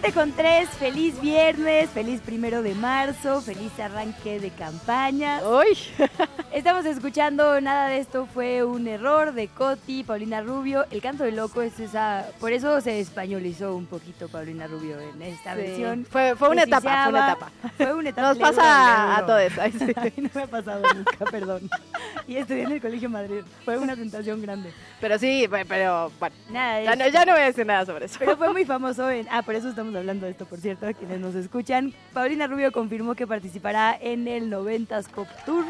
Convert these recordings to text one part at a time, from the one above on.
Siete con tres, feliz viernes, feliz primero de marzo, feliz arranque de campaña. ¡Uy! Estamos escuchando Nada de esto fue un error de Coti, Paulina Rubio. El canto de loco es esa. Por eso se españolizó un poquito Paulina Rubio en esta Sí. versión. Fue, fue una etapa, fue una etapa. Fue una etapa. Nos le duro, pasa le a todos. Ay, sí. A mí no me ha pasado nunca, perdón. Y estudié en el Colegio Madrid. Fue una tentación grande. Pero sí, pe- pero bueno, Nada, ya no, ya no voy a decir nada sobre eso. Pero fue muy famoso en... Ah, por eso estamos hablando de esto, por cierto, a quienes nos escuchan. Paulina Rubio confirmó que participará en el 90s Pop Tour.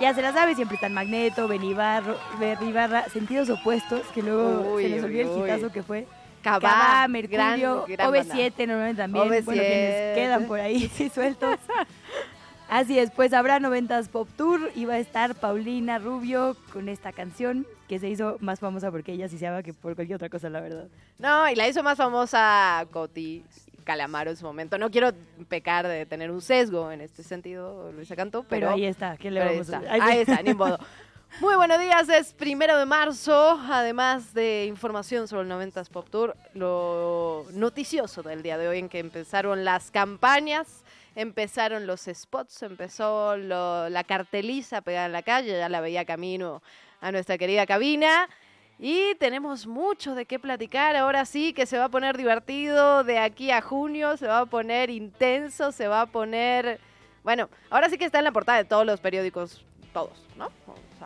Ya se la sabe, siempre están Magneto, Benibarro, Berribarra, sentidos opuestos, que luego Uy, se nos olvidó el hitazo que fue. Cabá, Mercurio, gran- gran banda. OV7 normalmente también. Bueno, OV7. quienes quedan por ahí sí, sueltos. Así es, pues habrá 90s Pop Tour y va a estar Paulina Rubio con esta canción que se hizo más famosa porque ella sí se llama que por cualquier otra cosa, la verdad. No, y la hizo más famosa Coti Calamaro en su momento. No quiero pecar de tener un sesgo en este sentido, Luisa Cantó, Pero, pero, ahí está, ¿qué le ahí vamos a está, Ay, ahí está, ni modo. Muy buenos días, es primero de marzo, además de información sobre el 90s Pop Tour, lo noticioso del día de hoy en que empezaron las campañas, empezaron los spots, empezó la carteliza pegada en la calle, ya la veía camino a nuestra querida cabina. Y tenemos mucho de qué platicar. Ahora sí que se va a poner divertido de aquí a junio, se va a poner intenso, se va a poner... Bueno, ahora sí que está en la portada de todos los periódicos, todos, ¿no?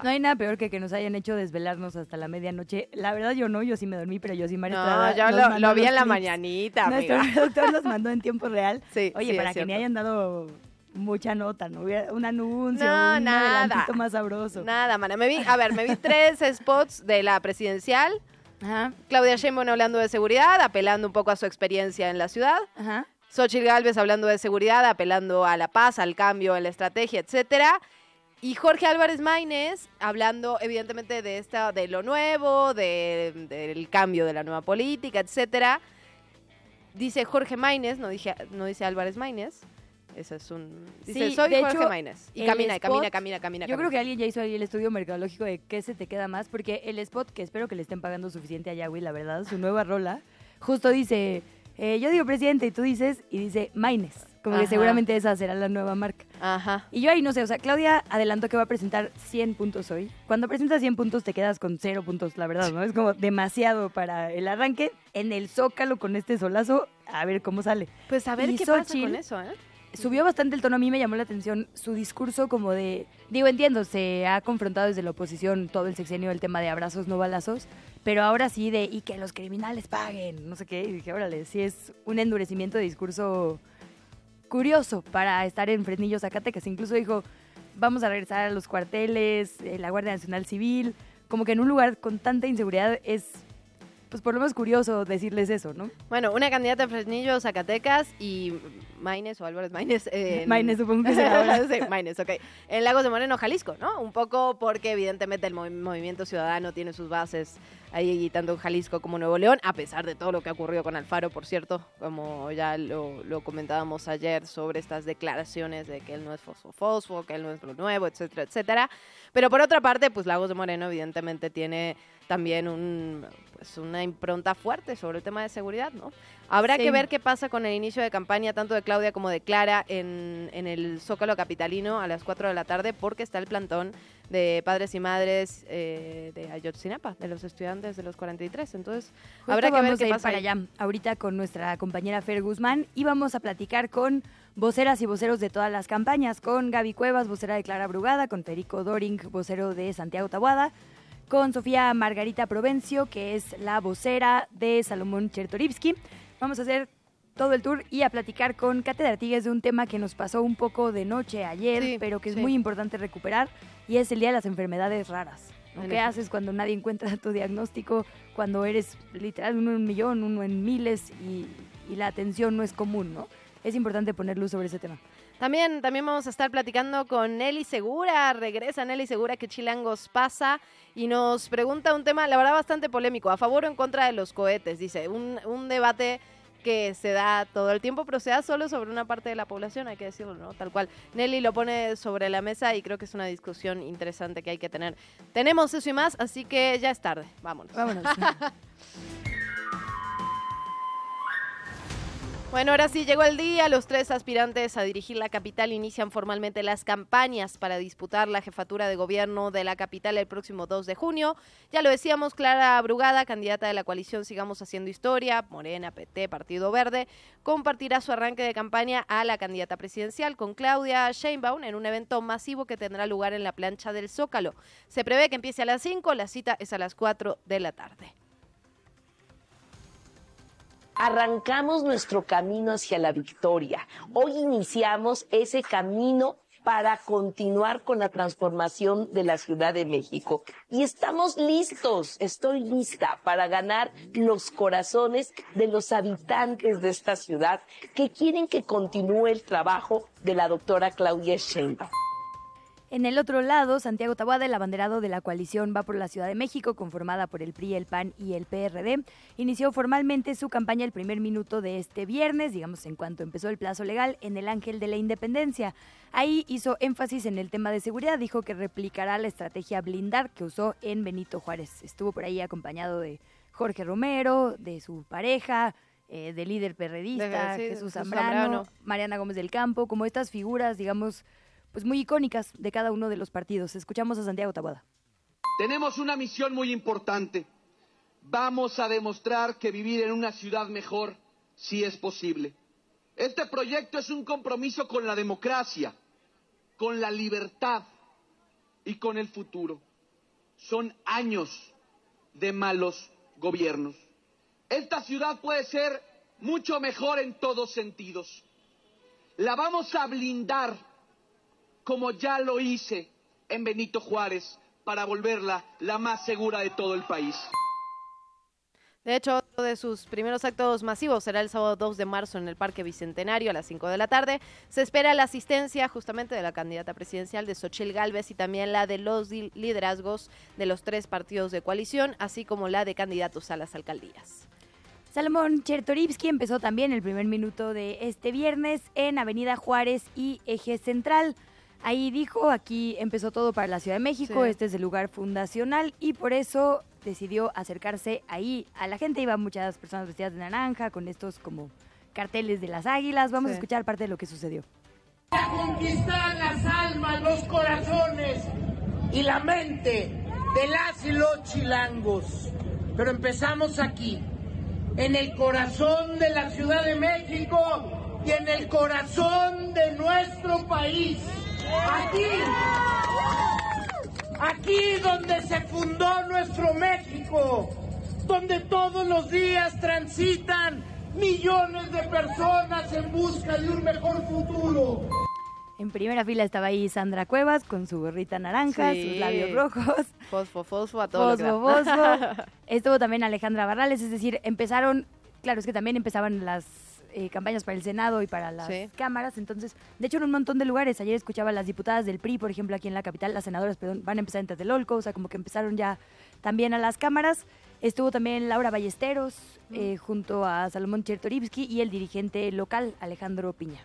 No hay nada peor que que nos hayan hecho desvelarnos hasta la medianoche. La verdad yo no, yo sí me dormí, pero yo sí María no, yo lo, lo vi en la clips. mañanita, Nuestro amiga. productor los mandó en tiempo real. Sí, Oye, sí, para que ni cierto. hayan dado mucha nota, ¿no? Hubiera un anuncio, No, un nada. más sabroso. Nada, mana. Me vi, a ver, me vi tres spots de la presidencial. Ajá, Claudia Sheinbaum hablando de seguridad, apelando un poco a su experiencia en la ciudad. ajá. Xochitl Galvez hablando de seguridad, apelando a la paz, al cambio en la estrategia, etcétera. Y Jorge Álvarez Maínez hablando evidentemente de esta, de lo nuevo, de- del cambio de la nueva política, etcétera. Dice Jorge Maínez, no, dije, no dice Álvarez Maínez. Ese es un. Dice, Sí, soy de Jorge hecho, Maínez. Y camina, y camina, spot- camina, camina. Yo creo que alguien ya hizo ahí el estudio mercadológico de qué se te queda más, porque el spot, que espero que le estén pagando suficiente a Yahweh, la verdad, su nueva rola, justo dice, eh, yo digo presidente y tú dices, y dice Maines, como que Ajá. seguramente esa será la nueva marca. Ajá. Y yo ahí no sé, o sea, Claudia adelantó que va a presentar 100 puntos hoy. Cuando presentas 100 puntos te quedas con 0 puntos, la verdad, ¿no? Es como demasiado para el arranque en el Zócalo con este solazo, a ver cómo sale. Pues a ver Y qué pasa Xochitl- con eso, ¿eh? Subió bastante el tono, a mí me llamó la atención su discurso como de, digo, entiendo, se ha confrontado desde la oposición todo el sexenio el tema de abrazos, no balazos, pero ahora sí de, y que los criminales paguen, no sé qué, y dije, órale, sí es un endurecimiento de discurso curioso para estar en Fresnillo, Zacatecas. Incluso dijo, vamos a regresar a los cuarteles, eh, la Guardia Nacional Civil, como que en un lugar con tanta inseguridad es, pues por lo menos curioso decirles eso, ¿no? Bueno, una candidata en Fresnillo, Zacatecas y Maines o Álvarez Maínez. en- Maínez, supongo que será sí, Maínez, ok. En Lagos de Moreno, Jalisco, ¿no? Un poco porque evidentemente el movi- movimiento ciudadano tiene sus bases ahí tanto en Jalisco como Nuevo León, a pesar de todo lo que ha ocurrido con Alfaro, por cierto, como ya lo, lo comentábamos ayer sobre estas declaraciones de que él no es fosfo-fosfo, que él no es lo nuevo, etcétera, etcétera. Pero por otra parte, pues Lagos de Moreno evidentemente tiene también un, pues una impronta fuerte sobre el tema de seguridad, ¿no? Habrá Sí. que ver qué pasa con el inicio de campaña tanto de Claudia como de Clara en, en el Zócalo Capitalino a las 4 de la tarde porque está el plantón de padres y madres eh, de Ayotzinapa, de los estudiantes de los 43. Entonces, Justo habrá que ver qué a ir pasa para allá ahorita con nuestra compañera Fer Guzmán y vamos a platicar con voceras y voceros de todas las campañas, con Gaby Cuevas, vocera de Clara Brugada, con Federico Doring, vocero de Santiago Tabuada, con Sofía Margarita Provencio, que es la vocera de Salomón Chertorivsky. Vamos a hacer todo el tour y a platicar con Cate de Artigues de un tema que nos pasó un poco de noche ayer, Sí, pero que es sí. muy importante recuperar, y es el Día de las Enfermedades Raras. ¿no? ¿Qué haces cuando nadie encuentra tu diagnóstico, cuando eres literal uno en un millón, uno en miles y, y la atención no es común, ¿no? Es importante poner luz sobre ese tema. También, también vamos a estar platicando con Nelly Segura. Regresa Nelly Segura, que Chilangos pasa. Y nos pregunta un tema, la verdad, bastante polémico. ¿A favor o en contra de los cohetes? Dice, un, un debate que se da todo el tiempo, pero se da solo sobre una parte de la población, hay que decirlo, ¿no? Tal cual. Nelly lo pone sobre la mesa y creo que es una discusión interesante que hay que tener. Tenemos eso y más, así que ya es tarde. Vámonos. Vámonos. Bueno, ahora sí llegó el día. Los tres aspirantes a dirigir la capital inician formalmente las campañas para disputar la jefatura de gobierno de la capital el próximo 2 de junio. Ya lo decíamos, Clara Brugada, candidata de la coalición Sigamos Haciendo Historia, Morena, PT, Partido Verde, compartirá su arranque de campaña a la candidata presidencial con Claudia Sheinbaum en un evento masivo que tendrá lugar en la plancha del Zócalo. Se prevé que empiece a las 5, la cita es a las 4 de la tarde. Arrancamos nuestro camino hacia la victoria. Hoy iniciamos ese camino para continuar con la transformación de la Ciudad de México. Y estamos listos, estoy lista para ganar los corazones de los habitantes de esta ciudad que quieren que continúe el trabajo de la doctora Claudia Sheinbaum. En el otro lado, Santiago Taboada, el abanderado de la coalición Va por la Ciudad de México, conformada por el PRI, el PAN y el PRD, inició formalmente su campaña el primer minuto de este viernes, digamos en cuanto empezó el plazo legal, en el Ángel de la Independencia. Ahí hizo énfasis en el tema de seguridad, dijo que replicará la estrategia blindar que usó en Benito Juárez. Estuvo por ahí acompañado de Jorge Romero, de su pareja, eh, del líder perredista, De- sí, Jesús Zambrano. Mariana Gómez del Campo, como estas figuras, digamos, pues muy icónicas de cada uno de los partidos. Escuchamos a Santiago Taboada. Tenemos una misión muy importante. Vamos a demostrar que vivir en una ciudad mejor sí es posible. Este proyecto es un compromiso con la democracia, con la libertad y con el futuro. Son años de malos gobiernos. Esta ciudad puede ser mucho mejor en todos sentidos. La vamos a blindar como ya lo hice en Benito Juárez para volverla la más segura de todo el país. De hecho, uno de sus primeros actos masivos será el sábado 2 de marzo en el Parque Bicentenario a las 5 de la tarde. Se espera la asistencia justamente de la candidata presidencial de Xochil Gálvez y también la de los liderazgos de los tres partidos de coalición, así como la de candidatos a las alcaldías. Salomón Chertorivsky empezó también el primer minuto de este viernes en Avenida Juárez y Eje Central. Ahí dijo, aquí empezó todo para la Ciudad de México, Sí. este es el lugar fundacional y por eso decidió acercarse ahí a la gente. Iban muchas personas vestidas de naranja con estos como carteles de las águilas. Vamos a escuchar parte de lo que sucedió. a conquistar las almas, los corazones y la mente de las y los chilangos. Pero empezamos aquí, en el corazón de la Ciudad de México y en el corazón de nuestro país. Aquí, aquí donde se fundó nuestro México, donde todos los días transitan millones de personas en busca de un mejor futuro. En primera fila estaba ahí Sandra Cuevas con su gorrita naranja, Sí. sus labios rojos. Fosfo, fosfo a todo lo que Fosfo, fosfo. Estuvo también Alejandra Barrales, es decir, empezaron, claro, es que también empezaban las eh, campañas para el Senado y para las Sí. cámaras, entonces, de hecho en un montón de lugares, ayer escuchaba a las diputadas del PRI, por ejemplo, aquí en la capital, las senadoras, perdón, van a empezar en Tlatelolco, o sea, como que empezaron ya también a las cámaras. Estuvo también Laura Ballesteros eh, junto a Salomón Chertorivsky y el dirigente local Alejandro Piña.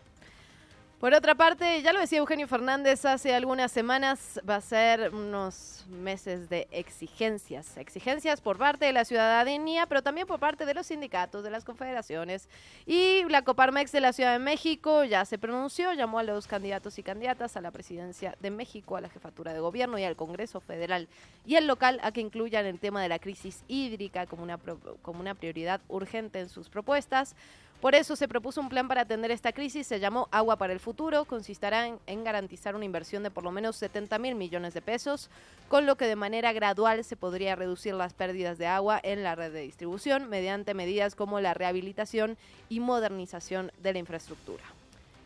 Por otra parte, ya lo decía Eugenio Fernández hace algunas semanas, va a ser unos meses de exigencias. Exigencias por parte de la ciudadanía, pero también por parte de los sindicatos, de las confederaciones. Y la Coparmex de la Ciudad de México ya se pronunció, llamó a los candidatos y candidatas a la presidencia de México, a la jefatura de gobierno y al Congreso Federal y el local a que incluyan el tema de la crisis hídrica como una, como una prioridad urgente en sus propuestas. Por eso se propuso un plan para atender esta crisis, se llamó Agua para el Futuro, consistirá en, en garantizar una inversión de por lo menos 70 mil millones de pesos, con lo que de manera gradual se podría reducir las pérdidas de agua en la red de distribución mediante medidas como la rehabilitación y modernización de la infraestructura.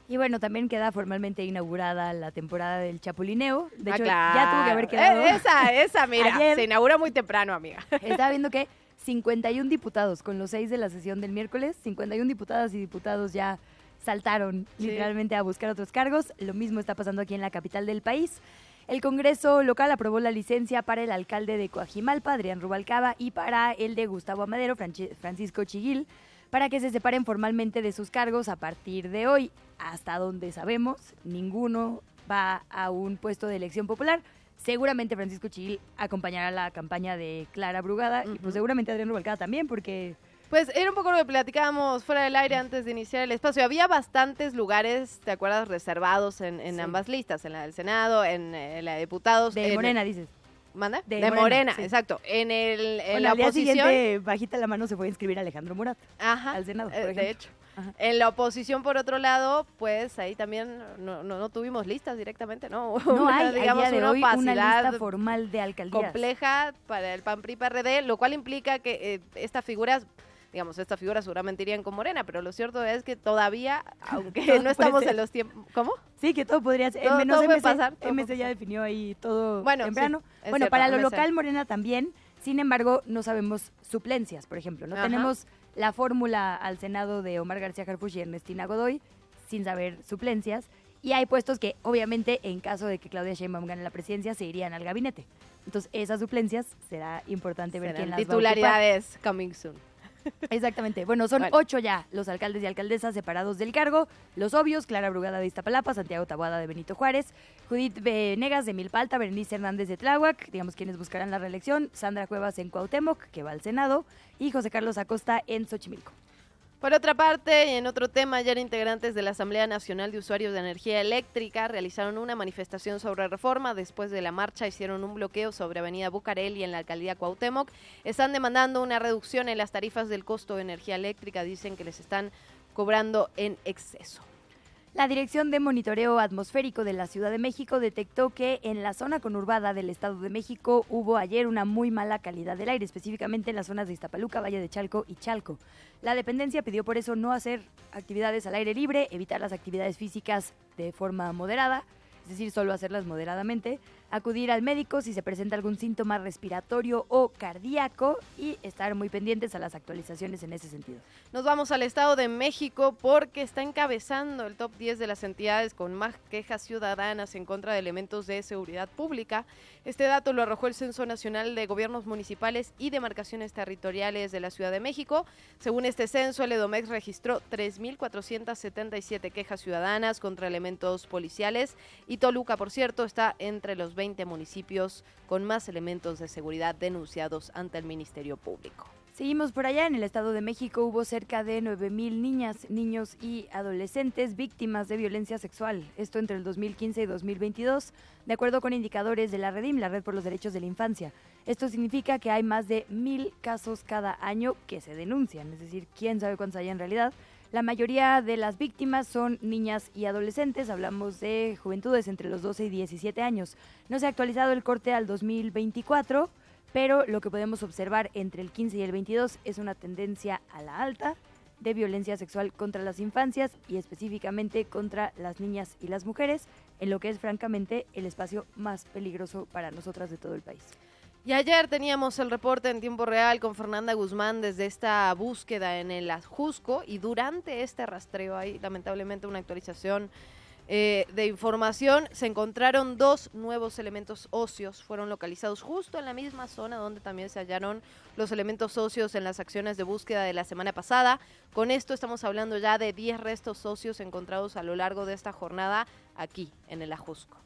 Y bueno, también queda formalmente inaugurada la temporada del Chapulineo. De Ah, hecho, claro. ya tuvo que haber quedado. Eh, esa, esa, mira, Ayer. se inaugura muy temprano, amiga. Estaba viendo que 51 diputados, con los seis de la sesión del miércoles, 51 diputadas y diputados ya saltaron Sí. literalmente a buscar otros cargos. Lo mismo está pasando aquí en la capital del país. El Congreso local aprobó la licencia para el alcalde de Coajimalpa, Adrián Rubalcaba, y para el de Gustavo Amadero, Francisco Chiguil, para que se separen formalmente de sus cargos a partir de hoy. Hasta donde sabemos, ninguno va a un puesto de elección popular. Seguramente Francisco Chiguil acompañará la campaña de Clara Brugada y pues seguramente Adrián Rubalcaba también, porque Pues era un poco lo que platicábamos fuera del aire antes de iniciar el espacio. Había bastantes lugares, ¿te acuerdas? Reservados en, en Sí. ambas listas, en la del Senado, en, la de diputados. de en- Morena, dices. ¿Manda? De De, Morena, Morena, sí. exacto. En, el, en Bueno, la al día oposición. siguiente, bajita la mano, se fue a inscribir Alejandro Murat. Ajá, al Senado, por eh, ejemplo. de hecho. Ajá. En la oposición, por otro lado, pues ahí también no, no, no tuvimos listas directamente, ¿no? No Una, hay, a digamos, día de una hoy, una lista formal de alcaldías. compleja para el PAN PRI PRD, lo cual implica que eh, estas figuras, digamos, estas figuras seguramente irían con Morena, pero lo cierto es que todavía, aunque no estamos en los tiempos, ¿cómo? Sí, que todo podría ser. Todo- menos todo puede pasar, todo MC puede ya pasar. definió ahí todo Bueno, temprano. sí, bueno, cierto, para lo MC. local, Morena también. Sin embargo, no sabemos suplencias, por ejemplo. No Ajá. tenemos la fórmula al Senado de Omar García Harfuch y Ernestina Godoy, sin saber suplencias. Y hay puestos que, obviamente, en caso de que Claudia Sheinbaum gane la presidencia, se irían al gabinete. Entonces, esas suplencias será importante ver quién las va a titularidades coming soon. Exactamente. Bueno, son Bueno. ocho ya los alcaldes y alcaldesas separados del cargo. Los obvios, Clara Brugada de Iztapalapa, Santiago Taboada de Benito Juárez, Judith Venegas de Milpalta, Berenice Hernández de Tláhuac, digamos quienes buscarán la reelección, Sandra Cuevas en Cuauhtémoc, que va al Senado, y José Carlos Acosta en Xochimilco. Por otra parte, y en otro tema, ayer integrantes de la Asamblea Nacional de Usuarios de Energía Eléctrica realizaron una manifestación sobre reforma. Después de la marcha hicieron un bloqueo sobre Avenida Bucareli en la alcaldía Cuauhtémoc. Están demandando una reducción en las tarifas del costo de energía eléctrica. Dicen que les están cobrando en exceso. La Dirección de Monitoreo Atmosférico de la Ciudad de México detectó que en la zona conurbada del Estado de México hubo ayer una muy mala calidad del aire, específicamente en las zonas de Iztapaluca, Valle de Chalco y Chalco. La dependencia pidió por eso no hacer actividades al aire libre, evitar las actividades físicas de forma moderada, es decir, solo hacerlas moderadamente, acudir al médico si se presenta algún síntoma respiratorio o cardíaco y estar muy pendientes a las actualizaciones en ese sentido. Nos vamos al Estado de México porque está encabezando el top 10 de las entidades con más quejas ciudadanas en contra de elementos de seguridad pública. Este dato lo arrojó el Censo Nacional de Gobiernos Municipales y Demarcaciones Territoriales de la Ciudad de México. Según este censo, el EDOMEX registró 3.477 quejas ciudadanas contra elementos policiales y Toluca, por cierto, está entre los 20 municipios con más elementos de seguridad denunciados ante el Ministerio Público. Seguimos por allá. En el Estado de México hubo cerca de 9.000 niñas, niños y adolescentes víctimas de violencia sexual. Esto entre el 2015 y 2022, de acuerdo con indicadores de la Redim, la Red por los Derechos de la Infancia. Esto significa que hay más de mil casos cada año que se denuncian, es decir, quién sabe cuántos hay en realidad. La mayoría de las víctimas son niñas y adolescentes, hablamos de juventudes entre los 12 y 17 años. No se ha actualizado el corte al 2024 pero lo que podemos observar entre el 15 y el 22 es una tendencia a la alta de violencia sexual contra las infancias y específicamente contra las niñas y las mujeres, en lo que es francamente el espacio más peligroso para nosotras de todo el país. Y ayer teníamos el reporte en tiempo real con Fernanda Guzmán desde esta búsqueda en el Ajusco y durante este rastreo hay lamentablemente una actualización eh, de información. Se encontraron dos nuevos elementos óseos, fueron localizados justo en la misma zona donde también se hallaron los elementos óseos en las acciones de búsqueda de la semana pasada. Con esto estamos hablando ya de 10 restos óseos encontrados a lo largo de esta jornada aquí en el Ajusco.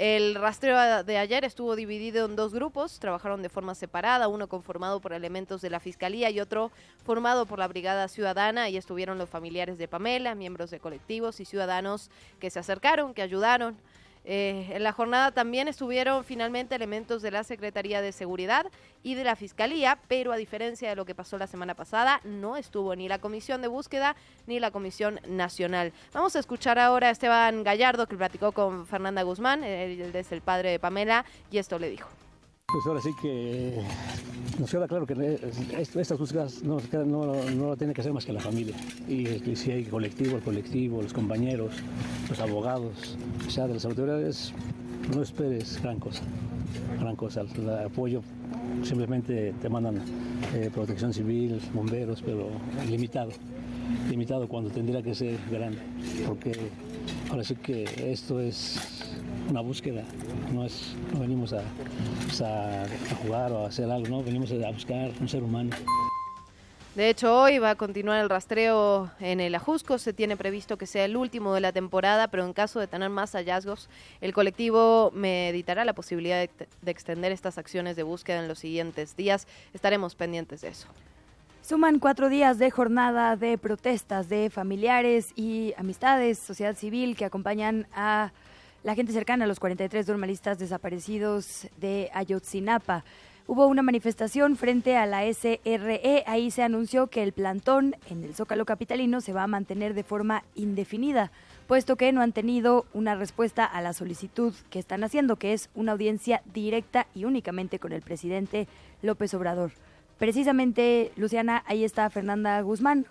El rastreo de ayer estuvo dividido en dos grupos, trabajaron de forma separada, uno conformado por elementos de la Fiscalía y otro formado por la Brigada Ciudadana y estuvieron los familiares de Pamela, miembros de colectivos y ciudadanos que se acercaron, que ayudaron. Eh, en la jornada también estuvieron finalmente elementos de la Secretaría de Seguridad y de la Fiscalía, pero a diferencia de lo que pasó la semana pasada, no estuvo ni la Comisión de Búsqueda ni la Comisión Nacional. Vamos a escuchar ahora a Esteban Gallardo, que platicó con Fernanda Guzmán, él es el padre de Pamela, y esto le dijo. Pues ahora sí que nos queda claro que estas búsquedas no, no, lo tiene que hacer más que la familia. Y, si hay colectivo, el colectivo, los compañeros, los abogados, o sea, de las autoridades, no esperes gran cosa, gran cosa. El apoyo simplemente te mandan eh, protección civil, bomberos, pero limitado, limitado cuando tendría que ser grande, porque ahora sí que esto es una búsqueda, no, es, no venimos a, pues, a, jugar o a hacer algo, no, venimos a buscar un ser humano. De hecho, hoy va a continuar el rastreo en el Ajusco. Se tiene previsto que sea el último de la temporada, pero en caso de tener más hallazgos, el colectivo meditará la posibilidad de, de, extender estas acciones de búsqueda en los siguientes días. Estaremos pendientes de eso. Suman cuatro días de jornada de protestas de familiares y amistades, sociedad civil que acompañan a la gente cercana a los 43 normalistas desaparecidos de Ayotzinapa. Hubo una manifestación frente a la SRE. Ahí se anunció que el plantón en el Zócalo Capitalino se va a mantener de forma indefinida, puesto que no han tenido una respuesta a la solicitud que están haciendo, que es una audiencia directa y únicamente con el presidente López Obrador. Precisamente, Luciana, ahí está Fernanda Guzmán.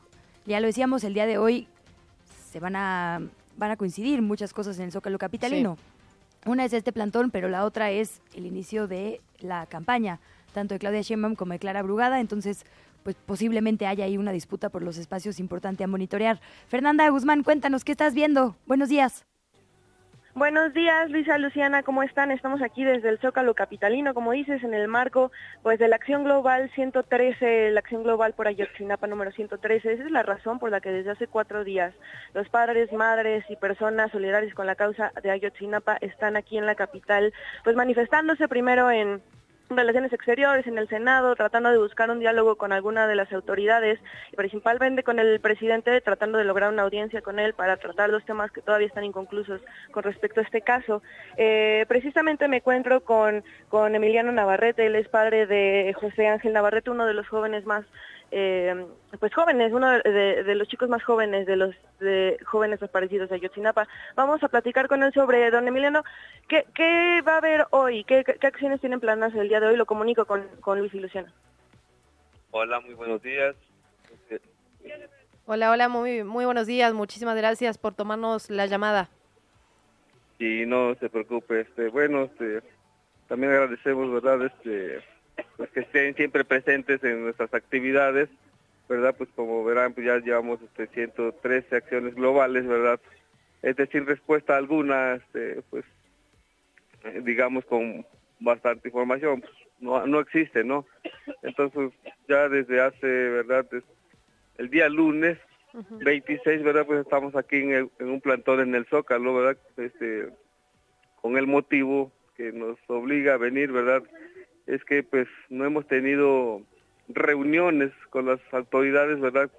Ya lo decíamos, el día de hoy se van a van a coincidir muchas cosas en el Zócalo Capitalino. Una es este plantón, pero la otra es el inicio de la campaña, tanto de Claudia Sheinbaum como de Clara Brugada, entonces pues posiblemente haya ahí una disputa por los espacios importantes a monitorear. Fernanda Guzmán, cuéntanos qué estás viendo. Buenos días. Buenos días, Luisa Luciana, ¿cómo están? Estamos aquí desde el Zócalo Capitalino, como dices, en el marco pues de la Acción Global 113, la Acción Global por Ayotzinapa número 113. Esa es la razón por la que desde hace cuatro días los padres, madres y personas solidarias con la causa de Ayotzinapa están aquí en la capital, pues manifestándose primero en Relaciones Exteriores, en el Senado, tratando de buscar un diálogo con alguna de las autoridades y principalmente con el presidente, tratando de lograr una audiencia con él para tratar los temas que todavía están inconclusos con respecto a este caso. Eh, precisamente me encuentro con, con Emiliano Navarrete, él es padre de José Ángel Navarrete, uno de los jóvenes más eh, pues jóvenes, uno de, los chicos más jóvenes, de los de jóvenes desaparecidos de Ayotzinapa. Vamos a platicar con él sobre, don Emiliano, ¿qué, qué va a haber hoy? ¿Qué, acciones tienen planas el día de hoy? Lo comunico con, con Luis y Luciana. Hola, muy buenos días. Hola, hola, muy, muy buenos días. Muchísimas gracias por tomarnos la llamada. Y no se preocupe, este, bueno, este, también agradecemos, ¿verdad?, este pues que estén siempre presentes en nuestras actividades, ¿verdad? Pues como verán, pues ya llevamos este 113 acciones globales, ¿verdad? Es decir, respuesta alguna, este, pues eh, digamos con bastante información, pues, no, no existe, ¿no? Entonces ya desde hace, ¿verdad? el día lunes 26, ¿verdad? Pues estamos aquí en, en, un plantón en el Zócalo, ¿verdad? Este, con el motivo que nos obliga a venir, ¿verdad? Es que pues no hemos tenido reuniones con las autoridades, ¿verdad?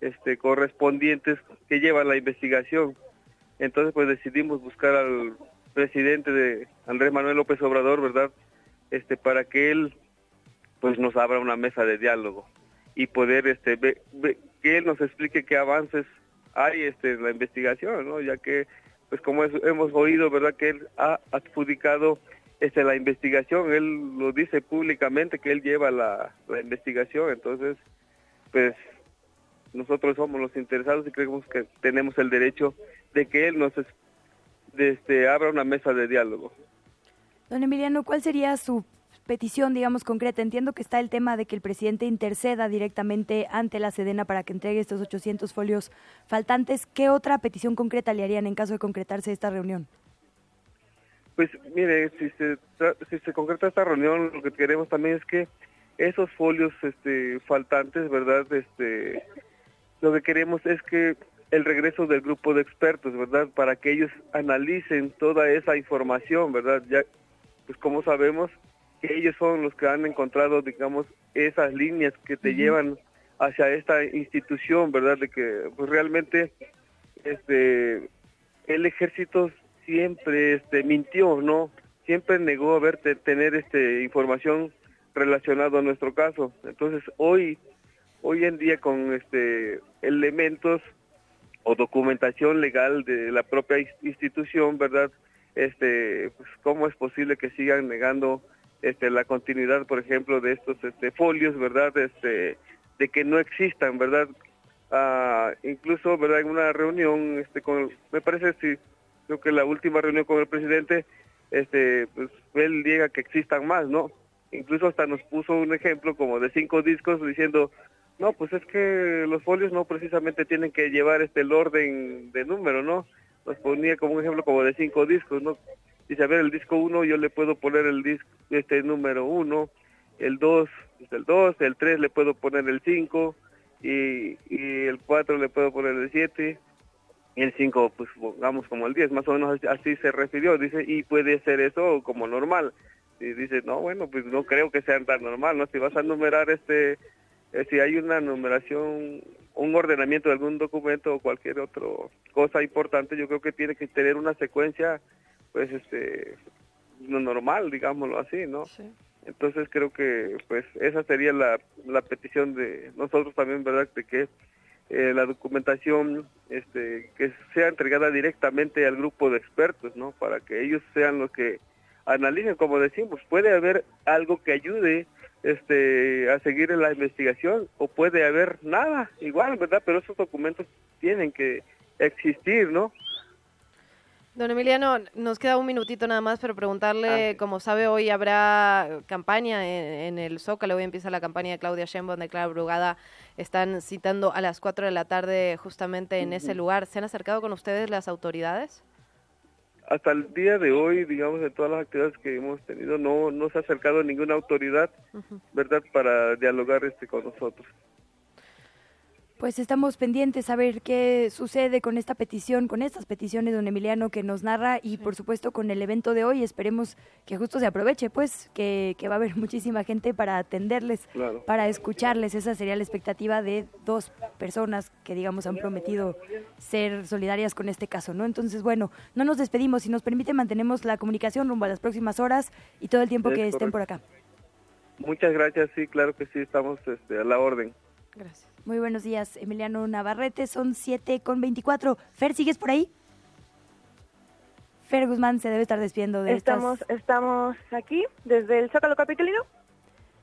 Este, correspondientes que llevan la investigación. Entonces pues decidimos buscar al presidente de Andrés Manuel López Obrador, ¿verdad? Este, para que él pues nos abra una mesa de diálogo y poder este que él nos explique qué avances hay este en la investigación, ¿no? Ya que pues como hemos oído, ¿verdad? Que él ha adjudicado este, la investigación, él lo dice públicamente que él lleva la, investigación, entonces, pues nosotros somos los interesados y creemos que tenemos el derecho de que él nos este, abra una mesa de diálogo. Don Emiliano, ¿cuál sería su petición, digamos, concreta? Entiendo que está el tema de que el presidente interceda directamente ante la Sedena para que entregue estos 800 folios faltantes. ¿Qué otra petición concreta le harían en caso de concretarse esta reunión? Pues mire, si se, si se concreta esta reunión, lo que queremos también es que esos folios este, faltantes, ¿verdad? Este, lo que queremos es que el regreso del grupo de expertos, ¿verdad? Para que ellos analicen toda esa información, ¿verdad? Ya, pues como sabemos que ellos son los que han encontrado, digamos, esas líneas que te llevan hacia esta institución, ¿verdad? De que pues realmente este el ejército siempre este mintió, ¿no? Siempre negó haber tener este información relacionada a nuestro caso. Entonces, hoy hoy en día con este elementos o documentación legal de la propia institución, ¿verdad? Este, pues, cómo es posible que sigan negando este la continuidad, por ejemplo, de estos este folios, ¿verdad? Este de que no existan, ¿verdad? Ah, incluso, ¿verdad? En una reunión este con me parece sí, creo que la última reunión con el presidente este pues él diga que existan más, ¿no? Incluso hasta nos puso un ejemplo como de cinco discos diciendo no, pues es que los folios no precisamente tienen que llevar este el orden de número, ¿no? Nos ponía como un ejemplo como de cinco discos, ¿no? Dice, a ver, el disco uno yo le puedo poner el disco, este número uno, el dos, pues el dos, el tres le puedo poner el cinco, y el cuatro le puedo poner el siete, y el cinco, pues pongamos como el diez, más o menos así se refirió, dice, y puede ser eso como normal. Y dice, no, bueno, pues no creo que sea tan normal, ¿no? Si vas a numerar este eh, si hay una numeración, un ordenamiento de algún documento o cualquier otra cosa importante, yo creo que tiene que tener una secuencia, pues, este, normal, digámoslo así, ¿no? Entonces creo que, pues, esa sería la, la petición de nosotros también, ¿verdad? De que eh, la documentación, este, que sea entregada directamente al grupo de expertos, ¿no? Para que ellos sean los que analicen, como decimos, puede haber algo que ayude este a seguir en la investigación o puede haber nada igual verdad pero esos documentos tienen que existir no Don Emiliano, nos queda un minutito nada más, pero preguntarle, ah, como sabe, hoy habrá campaña en, el Zócalo, hoy empieza la campaña de Claudia Sheinbaum de Clara Brugada, están citando a las 4 de la tarde justamente en ese lugar. ¿Se han acercado con ustedes las autoridades? hasta el día de hoy, digamos, de todas las actividades que hemos tenido, no, no se ha acercado ninguna autoridad, ¿verdad?, para dialogar este con nosotros. Pues estamos pendientes a ver qué sucede con esta petición, con estas peticiones, don Emiliano, que nos narra y por supuesto con el evento de hoy. Esperemos que justo se aproveche, pues, que, va a haber muchísima gente para atenderles, para escucharles. Esa sería la expectativa de dos personas que, digamos, han prometido ser solidarias con este caso, ¿no? Entonces, bueno, no nos despedimos. Si nos permite, mantenemos la comunicación rumbo a las próximas horas y todo el tiempo que estén por acá. Muchas gracias, sí, claro que sí, estamos este, a la orden. Gracias. Muy buenos días, Emiliano Navarrete. Son 7 con 24. Fer, ¿sigues por ahí? Fer Guzmán se debe estar despidiendo de estamos, Estamos aquí desde el Zócalo Capitalino.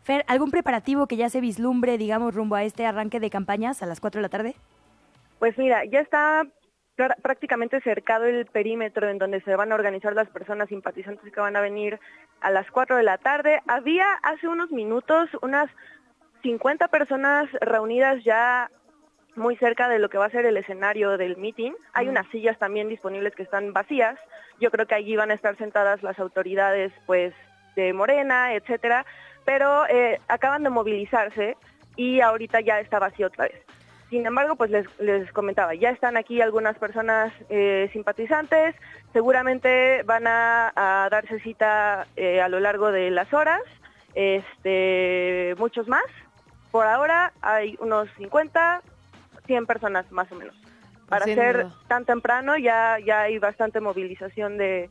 Fer, ¿algún preparativo que ya se vislumbre, digamos, rumbo a este arranque de campañas a las 4 de la tarde? Pues mira, ya está prácticamente cercado el perímetro en donde se van a organizar las personas simpatizantes que van a venir a las 4 de la tarde. Había hace unos minutos unas 50 personas reunidas ya muy cerca de lo que va a ser el escenario del meeting. Hay unas sillas también disponibles que están vacías. Yo creo que allí van a estar sentadas las autoridades pues de Morena, etcétera, pero eh, acaban de movilizarse y ahorita ya está vacío otra vez. Sin embargo, pues les, comentaba, ya están aquí algunas personas eh, simpatizantes, seguramente van a, darse cita eh, a lo largo de las horas, este, muchos más, por ahora hay unos 50, 100 personas más o menos. Para ser tan temprano ya, ya hay bastante movilización de,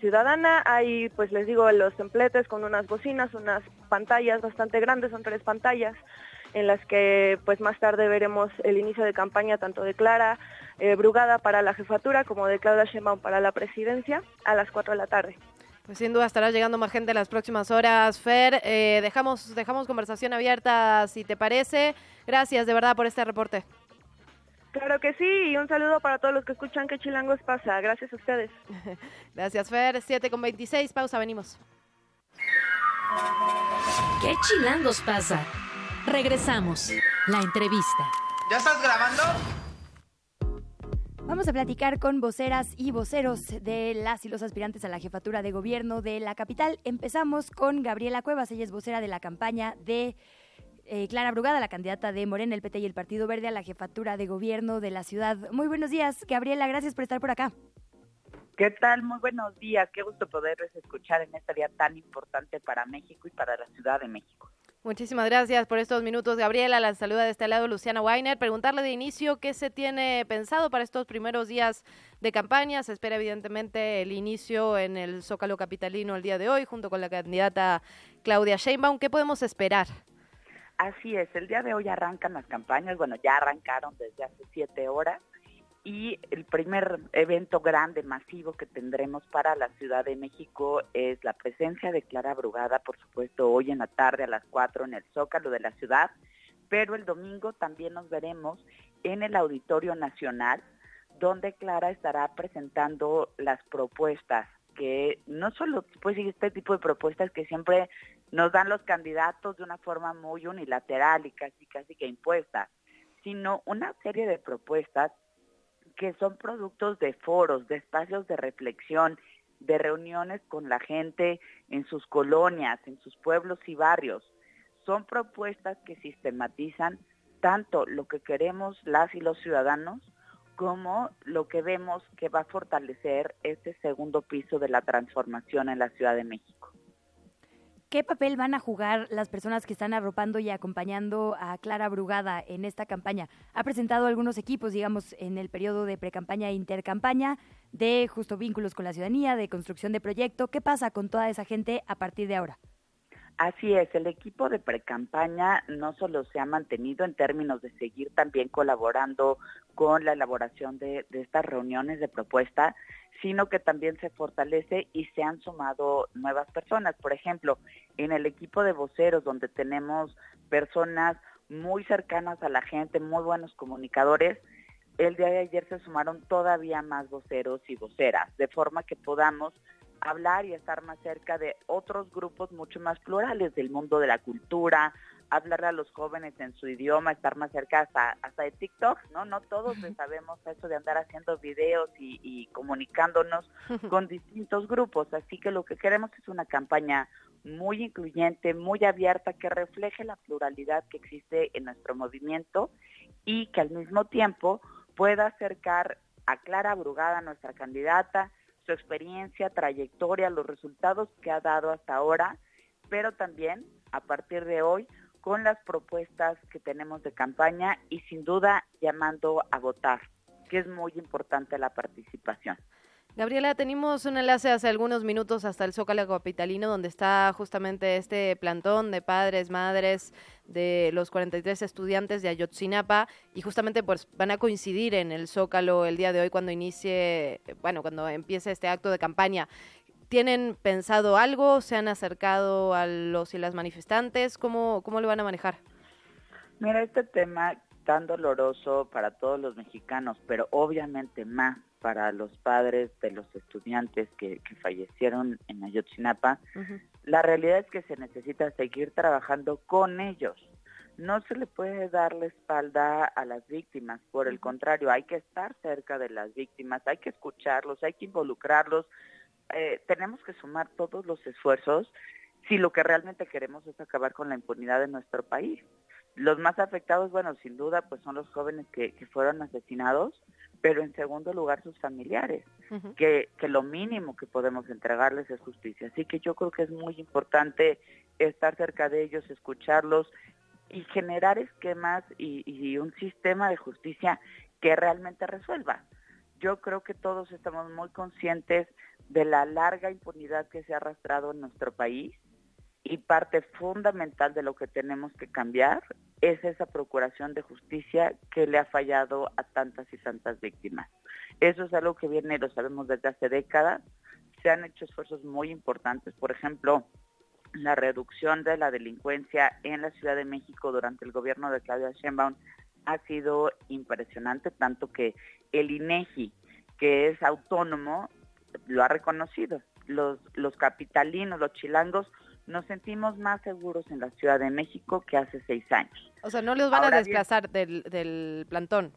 ciudadana. Hay, pues les digo, los templetes con unas bocinas, unas pantallas bastante grandes, son tres pantallas en las que pues más tarde veremos el inicio de campaña tanto de Clara eh, Brugada para la jefatura como de Claudia Sheinbaum para la presidencia a las 4 de la tarde. Pues sin duda estará llegando más gente en las próximas horas. Fer, eh, dejamos, dejamos conversación abierta si te parece. Gracias de verdad por este reporte. Claro que sí, y un saludo para todos los que escuchan que Chilangos pasa. Gracias a ustedes. Gracias, Fer. 7 con 26, pausa, venimos. ¿Qué Chilangos pasa? Regresamos. La entrevista. ¿Ya estás grabando? Vamos a platicar con voceras y voceros de las y los aspirantes a la jefatura de gobierno de la capital. Empezamos con Gabriela Cuevas, ella es vocera de la campaña de eh, Clara Brugada, la candidata de Morena, el PT y el Partido Verde a la jefatura de gobierno de la ciudad. Muy buenos días, Gabriela, gracias por estar por acá. ¿Qué tal? Muy buenos días. Qué gusto poderles escuchar en este día tan importante para México y para la Ciudad de México. Muchísimas gracias por estos minutos, Gabriela. La saluda de este lado Luciana Weiner. Preguntarle de inicio qué se tiene pensado para estos primeros días de campaña. Se espera evidentemente el inicio en el Zócalo Capitalino el día de hoy, junto con la candidata Claudia Sheinbaum. ¿Qué podemos esperar? Así es, el día de hoy arrancan las campañas, bueno, ya arrancaron desde hace siete horas y el primer evento grande, masivo que tendremos para la Ciudad de México es la presencia de Clara Brugada, por supuesto, hoy en la tarde a las 4 en el Zócalo de la ciudad, pero el domingo también nos veremos en el Auditorio Nacional, donde Clara estará presentando las propuestas que no solo pues este tipo de propuestas que siempre nos dan los candidatos de una forma muy unilateral y casi casi que impuesta, sino una serie de propuestas que son productos de foros, de espacios de reflexión, de reuniones con la gente en sus colonias, en sus pueblos y barrios. Son propuestas que sistematizan tanto lo que queremos las y los ciudadanos como lo que vemos que va a fortalecer este segundo piso de la transformación en la Ciudad de México. ¿Qué papel van a jugar las personas que están arropando y acompañando a Clara Brugada en esta campaña? Ha presentado algunos equipos, digamos, en el periodo de precampaña e intercampaña, de justo vínculos con la ciudadanía, de construcción de proyecto. ¿Qué pasa con toda esa gente a partir de ahora? Así es, el equipo de precampaña no solo se ha mantenido en términos de seguir también colaborando con la elaboración de, de estas reuniones de propuesta, sino que también se fortalece y se han sumado nuevas personas. Por ejemplo, en el equipo de voceros, donde tenemos personas muy cercanas a la gente, muy buenos comunicadores, el día de ayer se sumaron todavía más voceros y voceras, de forma que podamos hablar y estar más cerca de otros grupos mucho más plurales del mundo de la cultura, hablarle a los jóvenes en su idioma, estar más cerca hasta, hasta de TikTok, ¿no? No todos sabemos eso de andar haciendo videos y, y comunicándonos con distintos grupos, así que lo que queremos es una campaña muy incluyente, muy abierta, que refleje la pluralidad que existe en nuestro movimiento y que al mismo tiempo pueda acercar a Clara Brugada, nuestra candidata, su experiencia, trayectoria, los resultados que ha dado hasta ahora, pero también a partir de hoy con las propuestas que tenemos de campaña y sin duda llamando a votar, que es muy importante la participación. Gabriela, tenemos un enlace hace algunos minutos hasta el Zócalo Capitalino, donde está justamente este plantón de padres, madres de los 43 estudiantes de Ayotzinapa y justamente pues van a coincidir en el Zócalo el día de hoy cuando inicie, bueno, cuando empiece este acto de campaña. ¿Tienen pensado algo? ¿Se han acercado a los y las manifestantes? ¿Cómo, cómo lo van a manejar? Mira, este tema tan doloroso para todos los mexicanos, pero obviamente más para los padres de los estudiantes que, fallecieron en Ayotzinapa, la realidad es que se necesita seguir trabajando con ellos. No se le puede dar la espalda a las víctimas, por el contrario, hay que estar cerca de las víctimas, hay que escucharlos, hay que involucrarlos, eh, tenemos que sumar todos los esfuerzos si lo que realmente queremos es acabar con la impunidad de nuestro país. Los más afectados, bueno, sin duda, pues son los jóvenes que, fueron asesinados, pero en segundo lugar sus familiares, que, que lo mínimo que podemos entregarles es justicia. Así que yo creo que es muy importante estar cerca de ellos, escucharlos y generar esquemas y, y un sistema de justicia que realmente resuelva. Yo creo que todos estamos muy conscientes de la larga impunidad que se ha arrastrado en nuestro país y parte fundamental de lo que tenemos que cambiar es esa procuración de justicia que le ha fallado a tantas y tantas víctimas. Eso es algo que viene, lo sabemos desde hace décadas. Se han hecho esfuerzos muy importantes, por ejemplo, la reducción de la delincuencia en la Ciudad de México durante el gobierno de Claudia Sheinbaum ha sido impresionante, tanto que el INEGI, que es autónomo, lo ha reconocido. Los, los capitalinos, los chilangos, nos sentimos más seguros en la Ciudad de México que hace seis años. O sea, ¿no los van a desplazar del, del plantón?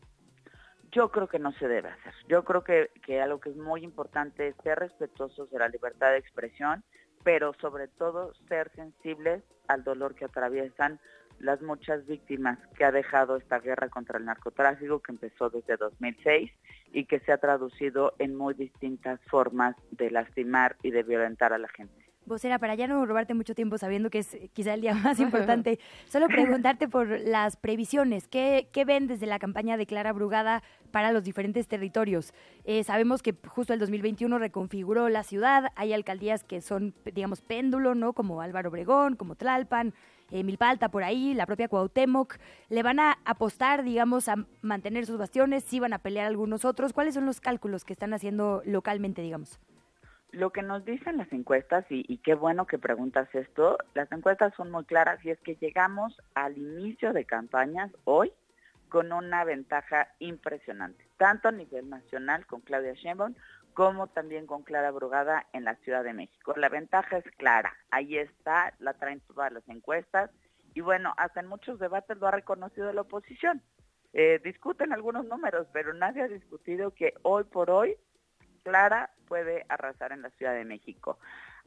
Yo creo que no se debe hacer. Yo creo que, que algo que es muy importante es ser respetuosos de la libertad de expresión, pero sobre todo ser sensibles al dolor que atraviesan las muchas víctimas que ha dejado esta guerra contra el narcotráfico que empezó desde 2006 y que se ha traducido en muy distintas formas de lastimar y de violentar a la gente. Vocera, para ya no robarte mucho tiempo sabiendo que es quizá el día más importante, solo preguntarte por las previsiones. ¿Qué, ¿Qué, ven desde la campaña de Clara Brugada para los diferentes territorios? Eh, sabemos que justo el 2021 reconfiguró la ciudad, hay alcaldías que son, digamos, péndulo, ¿no? Como Álvaro Obregón, como Tlalpan, eh, Milpalta por ahí, la propia Cuauhtémoc. ¿Le van a apostar, digamos, a mantener sus bastiones? ¿Sí van a pelear algunos otros? ¿Cuáles son los cálculos que están haciendo localmente, digamos? Lo que nos dicen las encuestas, y, qué bueno que preguntas esto, las encuestas son muy claras y es que llegamos al inicio de campañas hoy con una ventaja impresionante, tanto a nivel nacional con Claudia Sheinbaum como también con Clara Brugada en la Ciudad de México. La ventaja es clara, ahí está, la traen todas las encuestas y bueno, hasta en muchos debates lo ha reconocido la oposición. Eh, discuten algunos números, pero nadie ha discutido que hoy por hoy Clara puede arrasar en la Ciudad de México.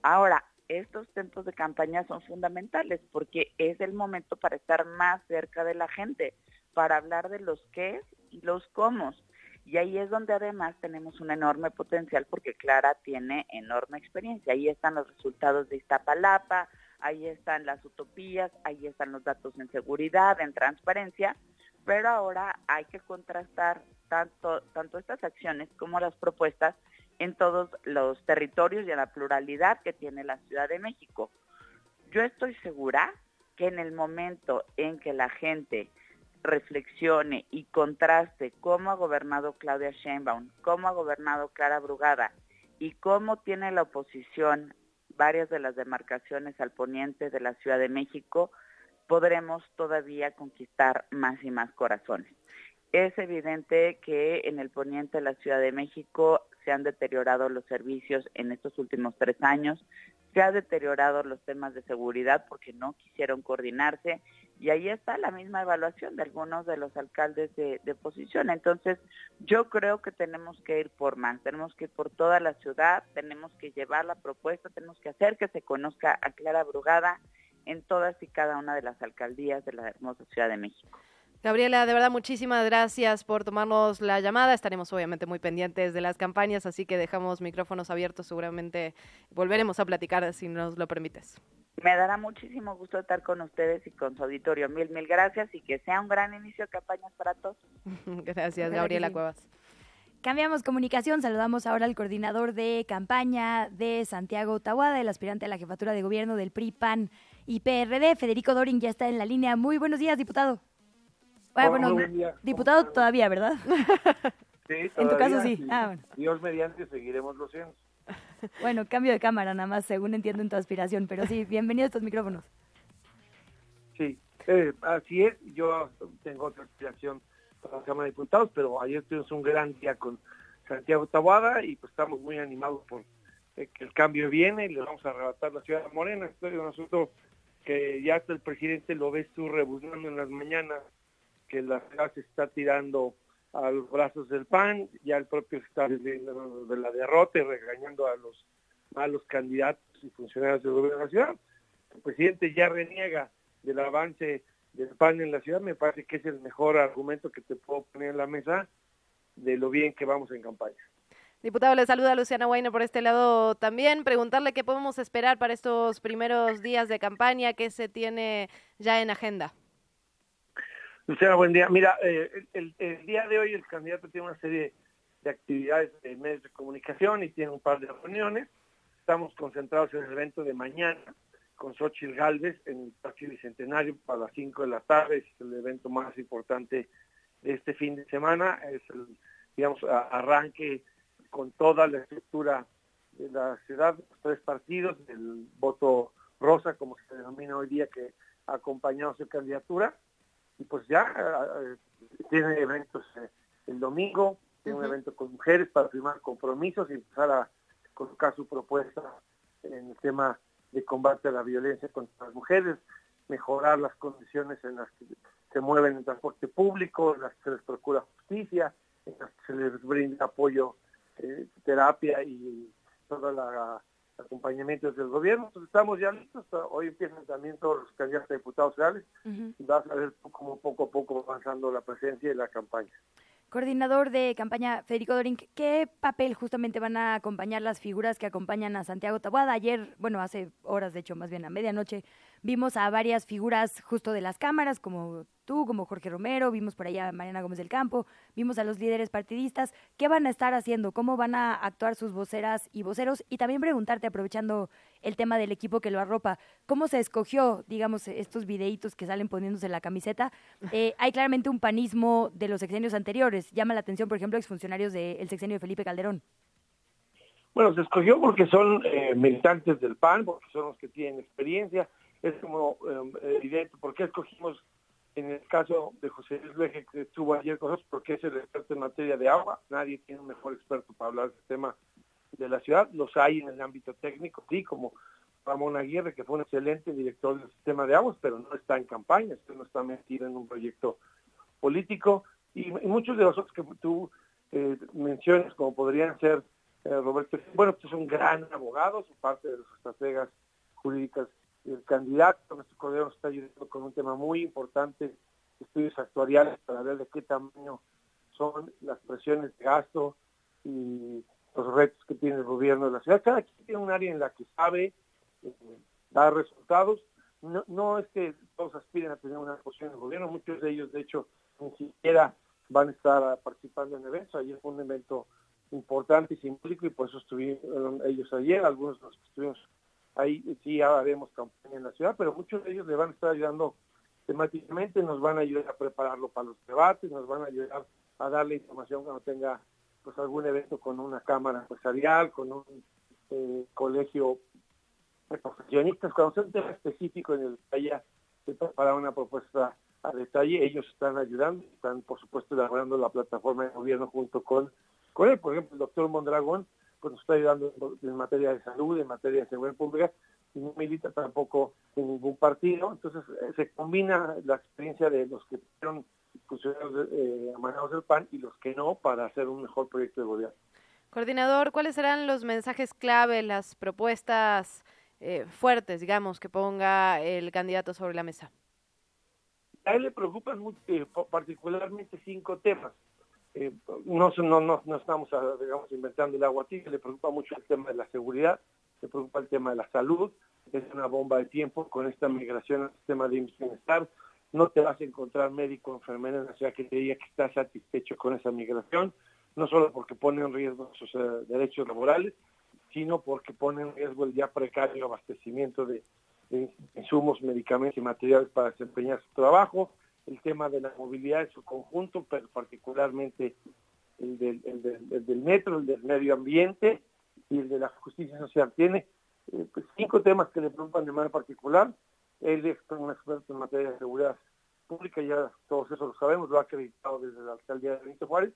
Ahora, estos tiempos de campaña son fundamentales porque es el momento para estar más cerca de la gente, para hablar de los qué y los cómo. Y ahí es donde además tenemos un enorme potencial porque Clara tiene enorme experiencia. Ahí están los resultados de Iztapalapa, ahí están las utopías, ahí están los datos en seguridad, en transparencia, pero ahora hay que contrastar tanto, estas acciones como las propuestas en todos los territorios y en la pluralidad que tiene la Ciudad de México. Yo estoy segura que en el momento en que la gente reflexione y contraste cómo ha gobernado Claudia Sheinbaum, cómo ha gobernado Clara Brugada y cómo tiene la oposición varias de las demarcaciones al poniente de la Ciudad de México, podremos todavía conquistar más y más corazones. Es evidente que en el poniente de la Ciudad de México se han deteriorado los servicios en estos últimos tres años, se ha deteriorado los temas de seguridad porque no quisieron coordinarse y ahí está la misma evaluación de algunos de los alcaldes de, de oposición. Entonces, yo creo que tenemos que ir por más, tenemos que ir por toda la ciudad, tenemos que llevar la propuesta, tenemos que hacer que se conozca a Clara Brugada en todas y cada una de las alcaldías de la hermosa Ciudad de México. Gabriela, de verdad, muchísimas gracias por tomarnos la llamada. Estaremos obviamente muy pendientes de las campañas, así que dejamos micrófonos abiertos. Seguramente volveremos a platicar si nos lo permites. Me dará muchísimo gusto estar con ustedes y con su auditorio. Mil, mil gracias y que sea un gran inicio de campañas para todos. gracias, Gabriela Cuevas. Cambiamos comunicación, saludamos ahora al coordinador de campaña de Santiago Tawada, el aspirante a la jefatura de gobierno del PRI, PAN y PRD. Federico Dorin ya está en la línea. Muy buenos días, diputado. Ah, bueno, diputado todavía, ¿verdad? Sí, En tu caso sí. Ah, Dios mediante seguiremos los cientos. Bueno, cambio de cámara nada más, según entiendo en tu aspiración, pero sí, bienvenido a estos micrófonos. Sí, eh, así es, yo tengo otra aspiración para la Cámara de Diputados, pero ayer tuvimos un gran día con Santiago Tabuada y pues estamos muy animados por eh, que el cambio viene y le vamos a arrebatar la ciudad de Morena. Esto es un asunto que ya hasta el presidente lo ves tú rebuzando en las mañanas que la se está tirando a los brazos del PAN, ya el propio está de, la derrota y regañando a los malos candidatos y funcionarios del gobierno de la ciudad. El presidente ya reniega del avance del PAN en la ciudad, me parece que es el mejor argumento que te puedo poner en la mesa de lo bien que vamos en campaña. Diputado, le saluda Luciana Weiner por este lado también. Preguntarle qué podemos esperar para estos primeros días de campaña, qué se tiene ya en agenda. Luciana, buen día. Mira, eh, el, día de hoy el candidato tiene una serie de actividades de medios de comunicación y tiene un par de reuniones. Estamos concentrados en el evento de mañana con Xochitl Galvez en el Parque Bicentenario para las 5 de la tarde. Es el evento más importante de este fin de semana. Es el, digamos, arranque con toda la estructura de la ciudad, los tres partidos, el voto rosa, como se denomina hoy día, que ha acompañado su candidatura y pues ya eh, tiene eventos eh, el domingo, tiene un evento con mujeres para firmar compromisos y empezar a colocar su propuesta en el tema de combate a la violencia contra las mujeres, mejorar las condiciones en las que se mueven en transporte público, en las que se les procura justicia, en las que se les brinda apoyo, eh, terapia y toda la acompañamientos del gobierno. Entonces estamos ya listos. Hoy empiezan también todos los candidatos a diputados federales y vas a ver cómo poco a poco avanzando la presencia y la campaña. Coordinador de campaña Federico Dorin, ¿qué papel justamente van a acompañar las figuras que acompañan a Santiago Tabuada? Ayer, bueno, hace horas, de hecho, más bien a medianoche, vimos a varias figuras justo de las cámaras, como tú, como Jorge Romero, vimos por allá a Mariana Gómez del Campo, vimos a los líderes partidistas. ¿Qué van a estar haciendo? ¿Cómo van a actuar sus voceras y voceros? Y también preguntarte, aprovechando el tema del equipo que lo arropa, ¿cómo se escogió, digamos, estos videitos que salen poniéndose la camiseta? Eh, hay claramente un panismo de los sexenios anteriores. Llama la atención, por ejemplo, exfuncionarios del sexenio de Felipe Calderón. Bueno, se escogió porque son eh, militantes del PAN, porque son los que tienen experiencia. Es como eh, evidente, ¿por qué escogimos en el caso de José Luis Leje, que estuvo ayer con nosotros, porque es el experto en materia de agua, nadie tiene un mejor experto para hablar del tema de la ciudad, los hay en el ámbito técnico, sí, como Ramón Aguirre, que fue un excelente director del sistema de aguas, pero no está en campaña, no está metido en un proyecto político, y, muchos de los otros que tú eh, mencionas, como podrían ser eh, Roberto, bueno, pues es un gran abogado, su parte de las estrategas jurídicas el candidato, nuestro Cordero nos está ayudando con un tema muy importante, estudios actuariales para ver de qué tamaño son las presiones de gasto y los retos que tiene el gobierno de la ciudad. Cada quien tiene un área en la que sabe eh, dar resultados. No, no es que todos aspiren a tener una posición en el gobierno, muchos de ellos de hecho ni siquiera van a estar participando en eventos. Ayer fue un evento importante y simbólico y por eso estuvieron ellos ayer, algunos de los que estuvimos ahí sí haremos campaña en la ciudad, pero muchos de ellos le van a estar ayudando temáticamente, nos van a ayudar a prepararlo para los debates, nos van a ayudar a darle información cuando tenga pues algún evento con una cámara empresarial, con un eh, colegio de profesionistas, cuando sea un tema específico en el que haya preparar una propuesta a detalle, ellos están ayudando, están por supuesto elaborando la plataforma de gobierno junto con, con él, por ejemplo, el doctor Mondragón pues nos está ayudando en materia de salud, en materia de seguridad pública, y no milita tampoco en ningún partido. Entonces eh, se combina la experiencia de los que fueron funcionarios eh, del PAN y los que no para hacer un mejor proyecto de gobierno. Coordinador, ¿cuáles serán los mensajes clave, las propuestas eh, fuertes, digamos, que ponga el candidato sobre la mesa? A él le preocupan mucho, eh, particularmente cinco temas. Eh, no, no, no, estamos, ah, digamos, inventando el agua tibia, le preocupa mucho el tema de la seguridad, le preocupa el tema de la salud, es una bomba de tiempo con esta migración al sistema de bienestar, no te vas a encontrar médico o enfermera en la ciudad que te diga que está satisfecho con esa migración, no solo porque pone en riesgo sus eh, derechos laborales, sino porque pone en riesgo el ya precario abastecimiento de insumos, medicamentos y materiales para desempeñar su trabajo, el tema de la movilidad en su conjunto, pero particularmente el del, metro, el del medio ambiente y el de la justicia social. Tiene eh, pues, cinco temas que le preocupan de manera particular. Él es un experto en materia de seguridad pública, ya todos eso lo sabemos, lo ha acreditado desde la alcaldía de Benito Juárez,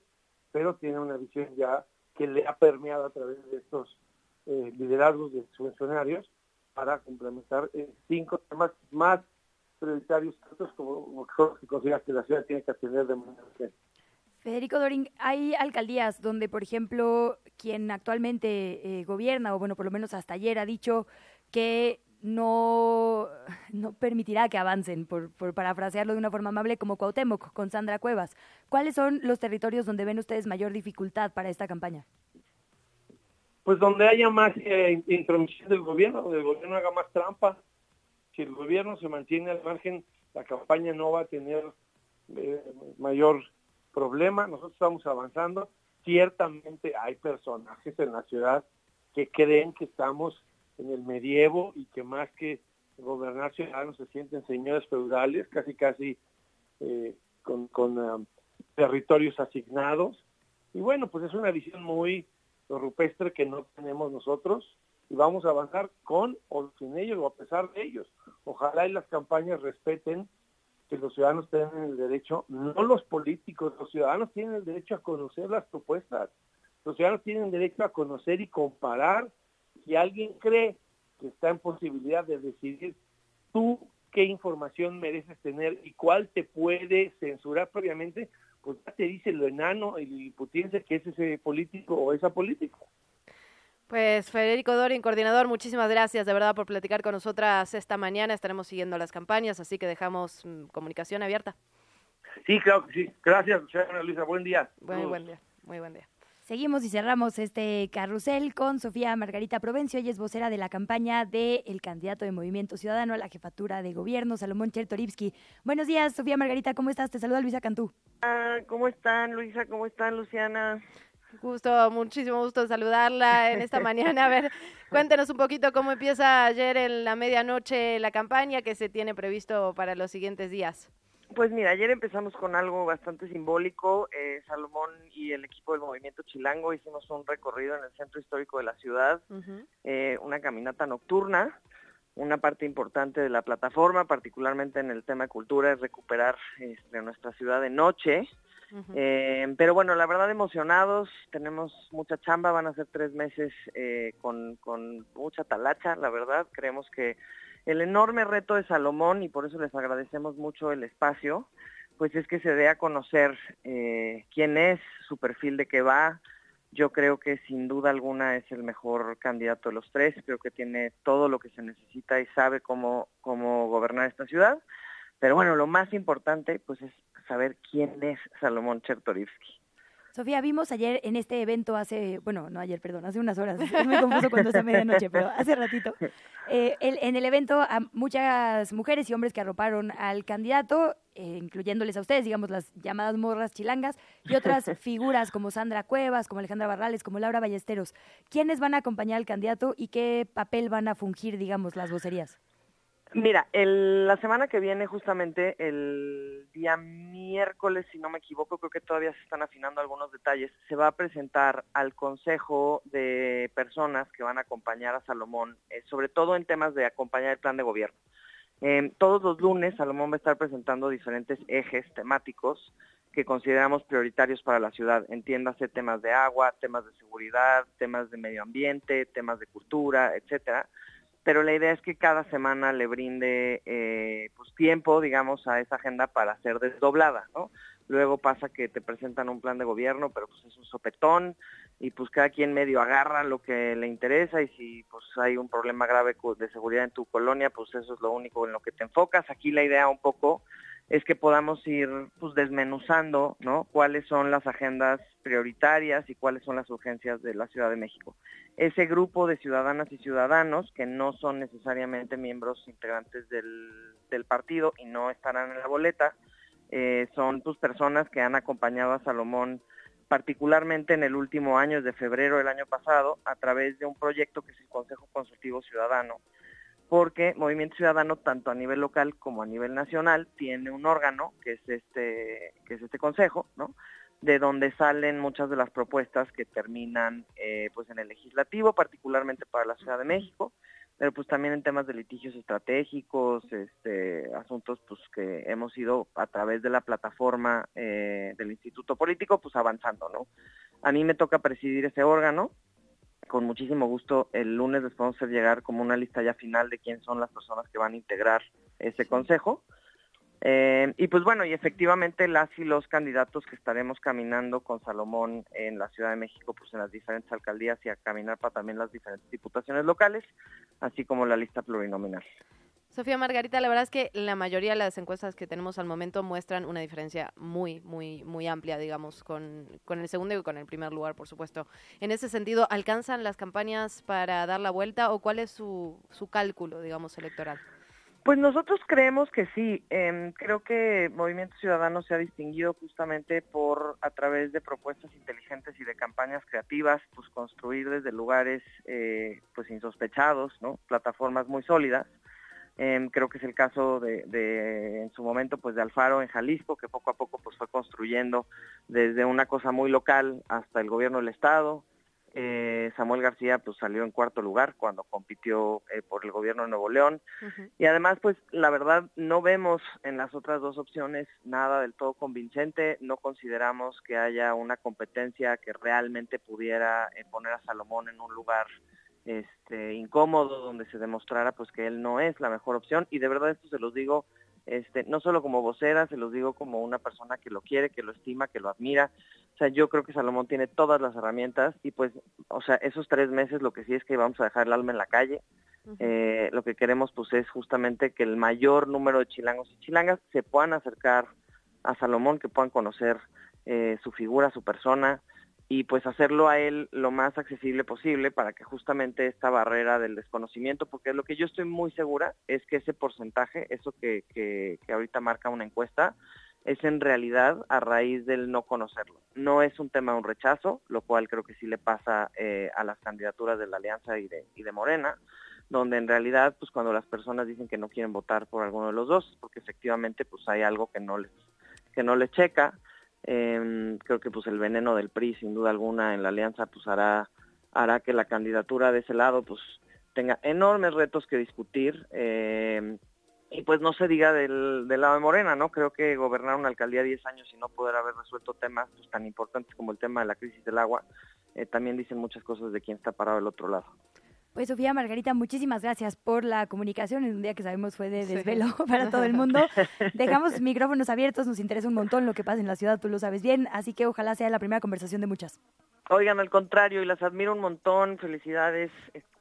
pero tiene una visión ya que le ha permeado a través de estos eh, liderazgos de funcionarios para complementar cinco temas más prioritarios como, que consideras que la ciudad tiene que atender de manera urgente. Federico Doring, hay alcaldías donde, por ejemplo, quien actualmente eh, gobierna, o bueno, por lo menos hasta ayer ha dicho que no, no permitirá que avancen, por, por parafrasearlo de una forma amable, como Cuauhtémoc con Sandra Cuevas. ¿Cuáles son los territorios donde ven ustedes mayor dificultad para esta campaña? Pues donde haya más eh, intromisión del gobierno, donde el gobierno haga más trampa, si el gobierno se mantiene al margen, la campaña no va a tener eh, mayor problema. Nosotros estamos avanzando. Ciertamente hay personajes en la ciudad que creen que estamos en el medievo y que más que gobernar ciudadanos se sienten señores feudales, casi casi eh, con, um, territorios asignados. Y bueno, pues es una visión muy rupestre que no tenemos nosotros y vamos a avanzar con o sin ellos o a pesar de ellos. Ojalá y las campañas respeten que los ciudadanos tengan el derecho, no los políticos, los ciudadanos tienen el derecho a conocer las propuestas, los ciudadanos tienen derecho a conocer y comparar. Si alguien cree que está en posibilidad de decidir tú qué información mereces tener y cuál te puede censurar previamente, pues ya te dice lo enano y putiense que es ese político o esa política. Pues Federico Dorin, coordinador, muchísimas gracias de verdad por platicar con nosotras esta mañana. Estaremos siguiendo las campañas, así que dejamos mm, comunicación abierta. Sí, claro que sí. Gracias, Luciana Luisa. Buen día. Muy buen día. Muy buen día. Seguimos y cerramos este carrusel con Sofía Margarita Provencio. Ella es vocera de la campaña del candidato de Movimiento Ciudadano a la jefatura de gobierno, Salomón Chertorivsky. Buenos días, Sofía Margarita, ¿cómo estás? Te saluda Luisa Cantú. Ah, ¿Cómo están, Luisa? ¿Cómo están, Luciana? Gusto, muchísimo gusto saludarla en esta mañana. A ver, cuéntenos un poquito cómo empieza ayer en la medianoche la campaña que se tiene previsto para los siguientes días. Pues mira, ayer empezamos con algo bastante simbólico. Eh, Salomón y el equipo del Movimiento Chilango hicimos un recorrido en el centro histórico de la ciudad, eh, una caminata nocturna. Una parte importante de la plataforma, particularmente en el tema de cultura, es recuperar este, nuestra ciudad de noche. Eh, pero bueno, la verdad emocionados, tenemos mucha chamba, van a ser tres meses con, con mucha talacha, la verdad. Creemos que el enorme reto de Salomón, y por eso les agradecemos mucho el espacio, pues es que se dé a conocer eh, quién es, su perfil de qué va. Yo creo que sin duda alguna es el mejor candidato de los tres, creo que tiene todo lo que se necesita y sabe cómo, cómo gobernar esta ciudad. Pero bueno, lo más importante pues es saber quién es Salomón Chertorivsky. Sofía, vimos ayer en este evento hace, bueno, no ayer, perdón, hace unas horas, es muy confuso cuando es a medianoche, pero hace ratito, eh, en el evento a muchas mujeres y hombres que arroparon al candidato, eh, incluyéndoles a ustedes, digamos, las llamadas morras chilangas, y otras figuras como Sandra Cuevas, como Alejandra Barrales, como Laura Ballesteros. ¿Quiénes van a acompañar al candidato y qué papel van a fungir, digamos, las vocerías? Mira, la semana que viene, justamente el día miércoles, si no me equivoco, creo que todavía se están afinando algunos detalles, se va a presentar al Consejo de Personas que van a acompañar a Salomón, eh, sobre todo en temas de acompañar el plan de gobierno. Eh, todos los lunes Salomón va a estar presentando diferentes ejes temáticos que consideramos prioritarios para la ciudad. Entiéndase temas de agua, temas de seguridad, temas de medio ambiente, temas de cultura, etcétera pero la idea es que cada semana le brinde eh, pues tiempo, digamos, a esa agenda para ser desdoblada, ¿no? Luego pasa que te presentan un plan de gobierno, pero pues es un sopetón y pues cada quien medio agarra lo que le interesa y si pues hay un problema grave de seguridad en tu colonia, pues eso es lo único en lo que te enfocas. Aquí la idea un poco es que podamos ir pues desmenuzando, ¿no? Cuáles son las agendas prioritarias y cuáles son las urgencias de la Ciudad de México. Ese grupo de ciudadanas y ciudadanos que no son necesariamente miembros integrantes del, del partido y no estarán en la boleta, eh, son pues personas que han acompañado a Salomón particularmente en el último año, desde febrero del año pasado, a través de un proyecto que es el Consejo Consultivo Ciudadano, porque Movimiento Ciudadano, tanto a nivel local como a nivel nacional, tiene un órgano, que es este, que es este consejo, ¿no? de donde salen muchas de las propuestas que terminan eh, pues en el legislativo, particularmente para la Ciudad de México, pero pues también en temas de litigios estratégicos, este, asuntos pues que hemos ido a través de la plataforma eh, del Instituto Político pues avanzando, ¿no? A mí me toca presidir ese órgano, con muchísimo gusto el lunes les podemos hacer llegar como una lista ya final de quién son las personas que van a integrar ese consejo. Eh, y pues bueno, y efectivamente las y los candidatos que estaremos caminando con Salomón en la Ciudad de México, pues en las diferentes alcaldías y a caminar para también las diferentes diputaciones locales, así como la lista plurinominal. Sofía Margarita, la verdad es que la mayoría de las encuestas que tenemos al momento muestran una diferencia muy, muy, muy amplia, digamos, con, con, el segundo y con el primer lugar, por supuesto. En ese sentido, ¿alcanzan las campañas para dar la vuelta o cuál es su, su cálculo, digamos, electoral? Pues nosotros creemos que sí. Em, creo que Movimiento Ciudadano se ha distinguido justamente por, a través de propuestas inteligentes y de campañas creativas, pues construir desde lugares eh, pues insospechados, ¿no? Plataformas muy sólidas Em, creo que es el caso de, en su momento, pues de Alfaro en Jalisco, que poco a poco pues fue construyendo desde una cosa muy local hasta el gobierno del estado. Eh, Samuel García pues salió en cuarto lugar cuando compitió eh, por el gobierno de Nuevo León. Y además, pues la verdad no vemos en las otras dos opciones nada del todo convincente. No consideramos que haya una competencia que realmente pudiera eh, poner a Salomón en un lugar este, incómodo donde se demostrara pues que él no es la mejor opción y de verdad esto se los digo este, no solo como vocera, se los digo como una persona que lo quiere, que lo estima, que lo admira. O sea, yo creo que Salomón tiene todas las herramientas y pues, o sea, esos tres meses lo que sí es que vamos a dejar el alma en la calle. Eh, lo que queremos pues es justamente que el mayor número de chilangos y chilangas se puedan acercar a Salomón, que puedan conocer eh, su figura, su persona, y pues hacerlo a él lo más accesible posible para que justamente esta barrera del desconocimiento, porque lo que yo estoy muy segura es que ese porcentaje, eso que, que, ahorita marca una encuesta, es en realidad a raíz del no conocerlo. No es un tema de un rechazo, lo cual creo que sí le pasa eh, a las candidaturas de la Alianza y de, y de Morena, donde en realidad, pues cuando las personas dicen que no quieren votar por alguno de los dos, porque efectivamente pues hay algo que no les, que no les checa, eh, creo que pues el veneno del PRI sin duda alguna en la alianza pues hará hará que la candidatura de ese lado pues tenga enormes retos que discutir eh, y pues no se diga del, del, lado de Morena, ¿no? Creo que gobernar una alcaldía 10 años y no poder haber resuelto temas pues, tan importantes como el tema de la crisis del agua, eh, también dicen muchas cosas de quién está parado del otro lado. Pues Sofía Margarita, muchísimas gracias por la comunicación en un día que sabemos fue de desvelo para todo el mundo. Dejamos micrófonos abiertos, nos interesa un montón lo que pasa en la ciudad, tú lo sabes bien, así que ojalá sea la primera conversación de muchas. Oigan, al contrario, y las admiro un montón, felicidades,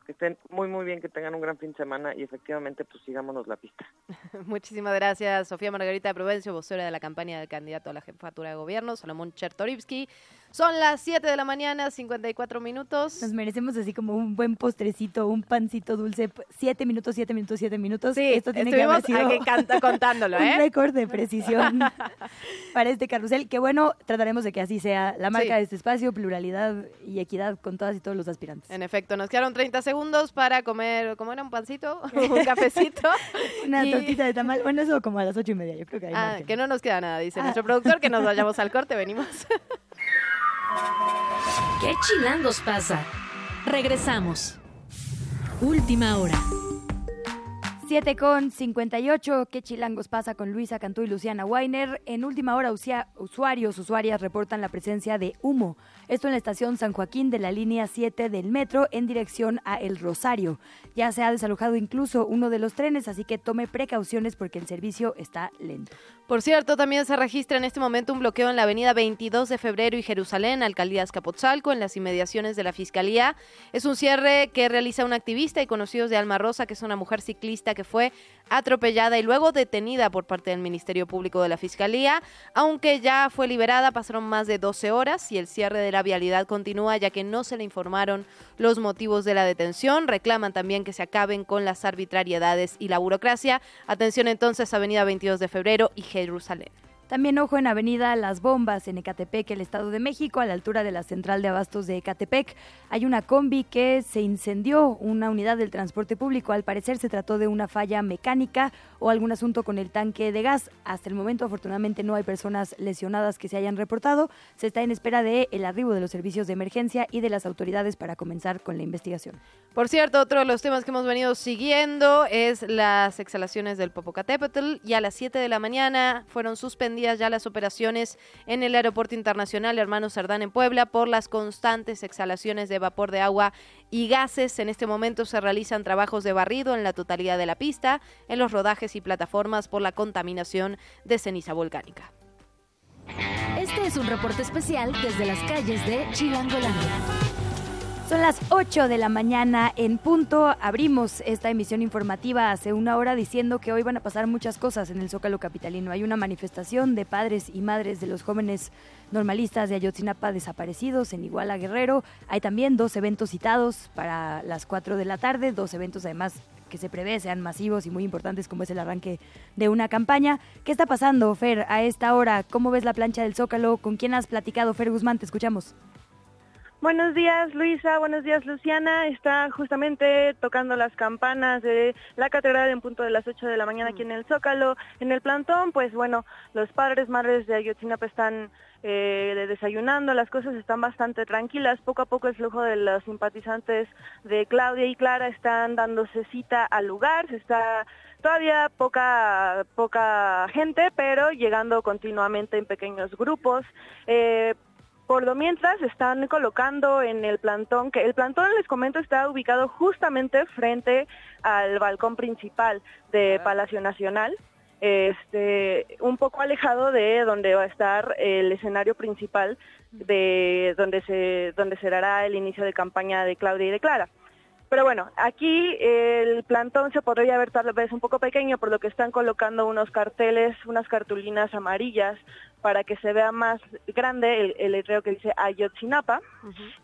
que estén muy, muy bien, que tengan un gran fin de semana y efectivamente, pues sigámonos la pista. Muchísimas gracias, Sofía Margarita Provencio, vocera de la campaña del candidato a la jefatura de gobierno, Salomón Chertorivsky. Son las 7 de la mañana, 54 minutos. Nos merecemos así como un buen postrecito, un pancito dulce. 7 minutos, 7 minutos, 7 minutos. Sí, esto tiene que haber sido canta, contándolo, ¿eh? un récord de precisión para este carrusel. Que bueno, trataremos de que así sea la marca de este espacio, pluralidad y equidad con todas y todos los aspirantes. En efecto, nos quedaron 30 segundos para comer, ¿cómo era? Un pancito, un cafecito. Una tortita de tamal. Bueno, eso como a las 8 y media, yo creo que ahí Ah, que no nos queda nada, dice ah. nuestro productor, que nos vayamos al corte, venimos. ¿Qué chilangos pasa? Regresamos. Última hora. 7 con 58. ¿Qué chilangos pasa con Luisa Cantú y Luciana Weiner? En última hora, usuarios, usuarias reportan la presencia de humo. Esto en la estación San Joaquín de la línea 7 del metro en dirección a El Rosario. Ya se ha desalojado incluso uno de los trenes, así que tome precauciones porque el servicio está lento. Por cierto, también se registra en este momento un bloqueo en la avenida 22 de febrero y Jerusalén, alcaldía Escapotzalco, en las inmediaciones de la Fiscalía. Es un cierre que realiza un activista y conocidos de Alma Rosa, que es una mujer ciclista que fue atropellada y luego detenida por parte del Ministerio Público de la Fiscalía. Aunque ya fue liberada, pasaron más de 12 horas y el cierre de la vialidad continúa ya que no se le informaron los motivos de la detención. Reclaman también que se acaben con las arbitrariedades y la burocracia. Atención entonces, Avenida 22 de Febrero y Jerusalén. También ojo en Avenida Las Bombas, en Ecatepec, el Estado de México, a la altura de la central de abastos de Ecatepec. Hay una combi que se incendió, una unidad del transporte público. Al parecer se trató de una falla mecánica o algún asunto con el tanque de gas. Hasta el momento, afortunadamente, no hay personas lesionadas que se hayan reportado. Se está en espera de arribo de los servicios de emergencia y de las autoridades para comenzar con la investigación. Por cierto, otro de los temas que hemos venido siguiendo es las exhalaciones del Popocatépetl. Y a las 7 de la mañana fueron ya las operaciones en el Aeropuerto Internacional Hermano Cerdán en Puebla por las constantes exhalaciones de vapor de agua y gases. En este momento se realizan trabajos de barrido en la totalidad de la pista, en los rodajes y plataformas por la contaminación de ceniza volcánica. Este es un reporte especial desde las calles de Chilangolandia. Son las 8 de la mañana en punto. Abrimos esta emisión informativa hace una hora diciendo que hoy van a pasar muchas cosas en el Zócalo Capitalino. Hay una manifestación de padres y madres de los jóvenes normalistas de Ayotzinapa desaparecidos en Iguala Guerrero. Hay también dos eventos citados para las 4 de la tarde, dos eventos además que se prevé sean masivos y muy importantes como es el arranque de una campaña. ¿Qué está pasando, Fer, a esta hora? ¿Cómo ves la plancha del Zócalo? ¿Con quién has platicado, Fer Guzmán? Te escuchamos. Buenos días, Luisa. Buenos días, Luciana. Está justamente tocando las campanas de la catedral en punto de las 8 de la mañana aquí en el Zócalo. En el plantón, pues bueno, los padres, madres de Ayotzinapa están eh, desayunando, las cosas están bastante tranquilas. Poco a poco el flujo de los simpatizantes de Claudia y Clara están dándose cita al lugar. Se está todavía poca poca gente, pero llegando continuamente en pequeños grupos. Eh, por lo mientras están colocando en el plantón, que el plantón les comento está ubicado justamente frente al balcón principal de Palacio Nacional, este, un poco alejado de donde va a estar el escenario principal de donde se donde será el inicio de campaña de Claudia y de Clara. Pero bueno, aquí el plantón se podría ver tal vez un poco pequeño, por lo que están colocando unos carteles, unas cartulinas amarillas para que se vea más grande el, el letrero que dice Ayotzinapa.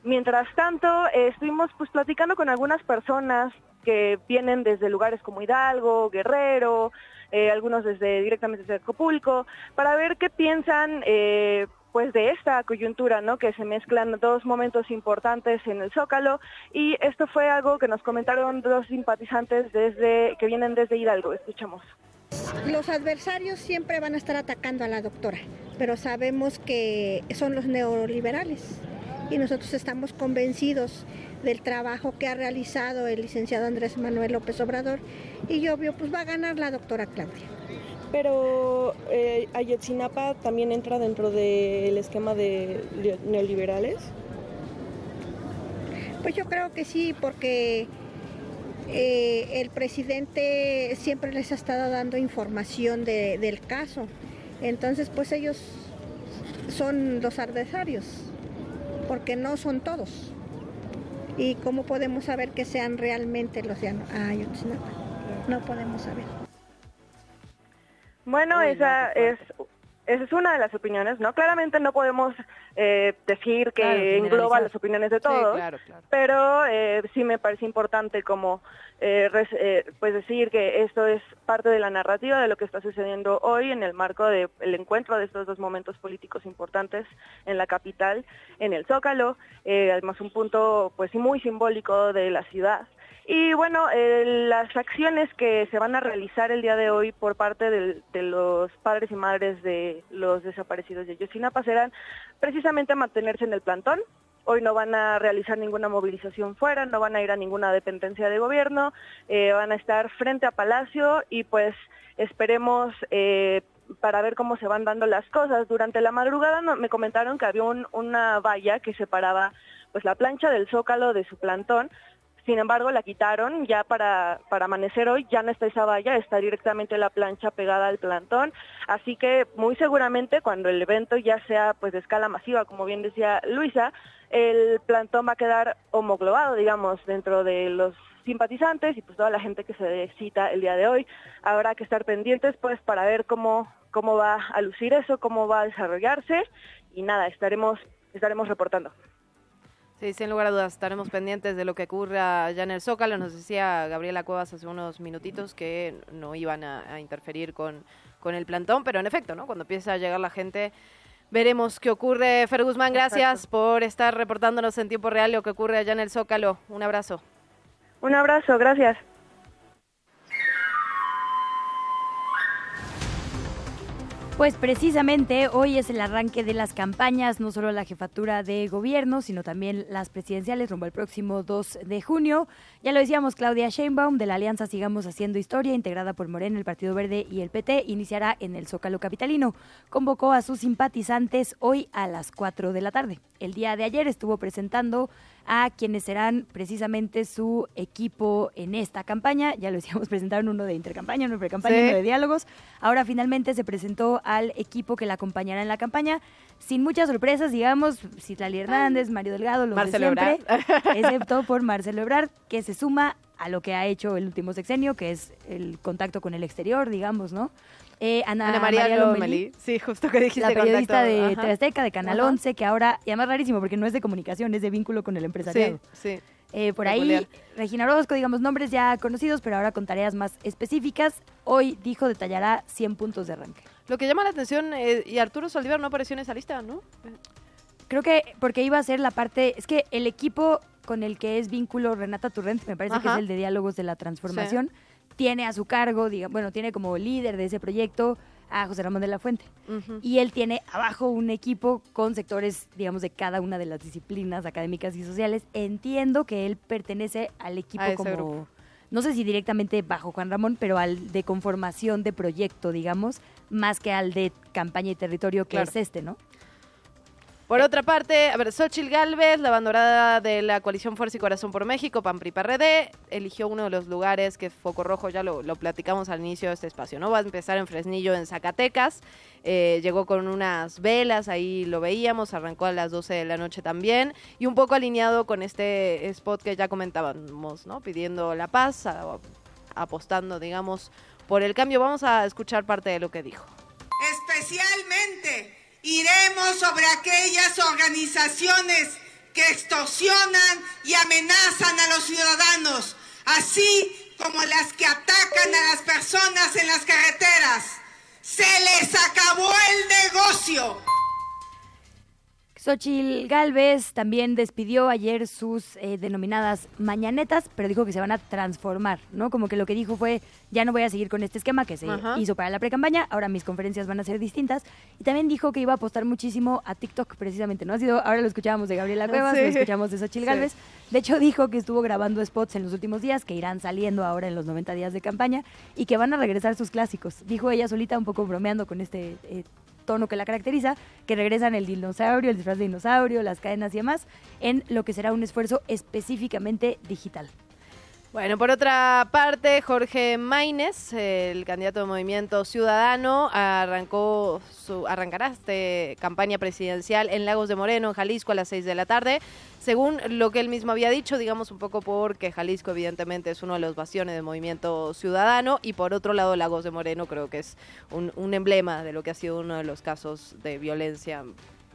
Mientras tanto, eh, estuvimos pues platicando con algunas personas que vienen desde lugares como Hidalgo, Guerrero, eh, algunos desde directamente desde Acapulco, para ver qué piensan eh, pues de esta coyuntura, ¿no? Que se mezclan dos momentos importantes en el Zócalo y esto fue algo que nos comentaron dos simpatizantes desde que vienen desde Hidalgo. Escuchamos. Los adversarios siempre van a estar atacando a la doctora, pero sabemos que son los neoliberales y nosotros estamos convencidos del trabajo que ha realizado el licenciado Andrés Manuel López Obrador y obvio pues va a ganar la doctora Claudia. Pero eh, Ayotzinapa también entra dentro del esquema de neoliberales. Pues yo creo que sí, porque eh, el presidente siempre les ha estado dando información de- del caso. Entonces, pues ellos son los adversarios, porque no son todos. ¿Y cómo podemos saber que sean realmente los de Ayotzinapa? No podemos saber. Bueno, esa es esa es una de las opiniones, ¿no? Claramente no podemos eh, decir que Claro, engloba las opiniones de Sí, todos, claro, claro. pero eh, sí me parece importante como eh, res- eh, pues decir que esto es parte de la narrativa de lo que está sucediendo hoy en el marco del encuentro de estos dos momentos políticos importantes en la capital, en el Zócalo, eh, además un punto pues muy simbólico de la ciudad. Y bueno, eh, las acciones que se van a realizar el día de hoy por parte de los padres y madres de los desaparecidos de Yosinapa serán precisamente mantenerse en el plantón. Hoy no van a realizar ninguna movilización fuera, no van a ir a ninguna dependencia de gobierno, eh, van a estar frente a Palacio y pues esperemos eh, para ver cómo se van dando las cosas. Durante la madrugada me comentaron que había un- una valla que separaba pues la plancha del Zócalo de su plantón, sin embargo, la quitaron ya para, para amanecer hoy, ya no está esa valla, está directamente la plancha pegada al plantón, así que muy seguramente cuando el evento ya sea pues de escala masiva, como bien decía Luisa, el plantón va a quedar homoglobado, digamos, dentro de los simpatizantes y pues toda la gente que se cita el día de hoy. Habrá que estar pendientes pues para ver cómo, cómo va a lucir eso, cómo va a desarrollarse y nada, estaremos, estaremos reportando. Sí, sin lugar a dudas, estaremos pendientes de lo que ocurra allá en el Zócalo. Nos decía Gabriela Cuevas hace unos minutitos que no iban a, a interferir con, con el plantón, pero en efecto, ¿no? Cuando empieza a llegar la gente, veremos qué ocurre. Fer Guzmán, gracias por estar reportándonos en tiempo real lo que ocurre allá en el Zócalo. Un abrazo. Un abrazo, gracias. Pues precisamente hoy es el arranque de las campañas, no solo la jefatura de gobierno, sino también las presidenciales rumbo al próximo 2 de junio. Ya lo decíamos, Claudia Sheinbaum de la Alianza Sigamos Haciendo Historia, integrada por Morena, el Partido Verde y el PT, iniciará en el Zócalo Capitalino. Convocó a sus simpatizantes hoy a las 4 de la tarde. El día de ayer estuvo presentando a quienes serán precisamente su equipo en esta campaña. Ya lo decíamos, presentaron uno de intercampaña, uno de precampaña, Sí. uno de diálogos. Ahora finalmente se presentó al equipo que la acompañará en la campaña, sin muchas sorpresas, digamos, Citlali Hernández, Mario Delgado, los Marcelo de siempre, Ebrard. excepto por Marcelo Ebrard, que se suma a lo que ha hecho el último sexenio, que es el contacto con el exterior, digamos, ¿no? Eh, Ana, Ana María María Lomelí. Lomelí, Sí, justo que dijiste la periodista contacto. de Ajá. TV Azteca, de Canal Ajá. 11, que ahora, y además rarísimo porque no es de comunicación, es de vínculo con el empresariado. Sí, sí. Eh, por Peculiar. ahí, Regina Orozco, digamos, nombres ya conocidos, pero ahora con tareas más específicas. Hoy dijo detallará 100 puntos de arranque. Lo que llama la atención, eh, y Arturo Saldívar no apareció en esa lista, ¿no? Creo que porque iba a ser la parte, es que el equipo con el que es vínculo Renata Turrent, me parece que es el de diálogos de la transformación, tiene a su cargo, diga- bueno, tiene como líder de ese proyecto a José Ramón de la Fuente. Y él tiene abajo un equipo con sectores, digamos, de cada una de las disciplinas académicas y sociales. Entiendo que él pertenece al equipo como, grupo. no sé si directamente bajo Juan Ramón, pero al de conformación de proyecto, digamos, más que al de campaña y territorio, que Claro. es este, ¿no? Por otra parte, a ver, Xochil Gálvez, la bandorada de la coalición Fuerza y Corazón por México, PAN PRI PRD, eligió uno de los lugares que foco rojo, ya lo, platicamos al inicio de este espacio, ¿no? Va a empezar en Fresnillo, en Zacatecas, eh, llegó con unas velas, ahí lo veíamos, arrancó a las 12 de la noche también, y un poco alineado con este spot que ya comentábamos, ¿no? Pidiendo la paz, apostando, digamos, por el cambio. Vamos a escuchar parte de lo que dijo. Especialmente iremos sobre aquellas organizaciones que extorsionan y amenazan a los ciudadanos, así como las que atacan a las personas en las carreteras. Se les acabó el negocio. Xochil Galvez también despidió ayer sus eh, denominadas mañanetas, pero dijo que se van a transformar, ¿no? Como que lo que dijo fue, ya no voy a seguir con este esquema que se Ajá. hizo para la precampaña, ahora mis conferencias van a ser distintas. Y también dijo que iba a apostar muchísimo a TikTok, precisamente, ¿no? Ha sido, ahora lo escuchábamos de Gabriela Cuevas, Sí. lo escuchamos de Xochil Sí. Galvez. De hecho, dijo que estuvo grabando spots en los últimos días, que irán saliendo ahora en los 90 días de campaña, y que van a regresar sus clásicos. Dijo ella solita, un poco bromeando con este eh, tono que la caracteriza, que regresan el dinosaurio, el disfraz de dinosaurio, las cadenas y demás, en lo que será un esfuerzo específicamente digital. Bueno, por otra parte, Jorge Maínez, el candidato de Movimiento Ciudadano, arrancó su, arrancará este campaña presidencial en Lagos de Moreno, en Jalisco, a las 6 de la tarde. Según lo que él mismo había dicho, digamos un poco porque Jalisco evidentemente es uno de los bastiones del Movimiento Ciudadano y por otro lado Lagos de Moreno creo que es un, un emblema de lo que ha sido uno de los casos de violencia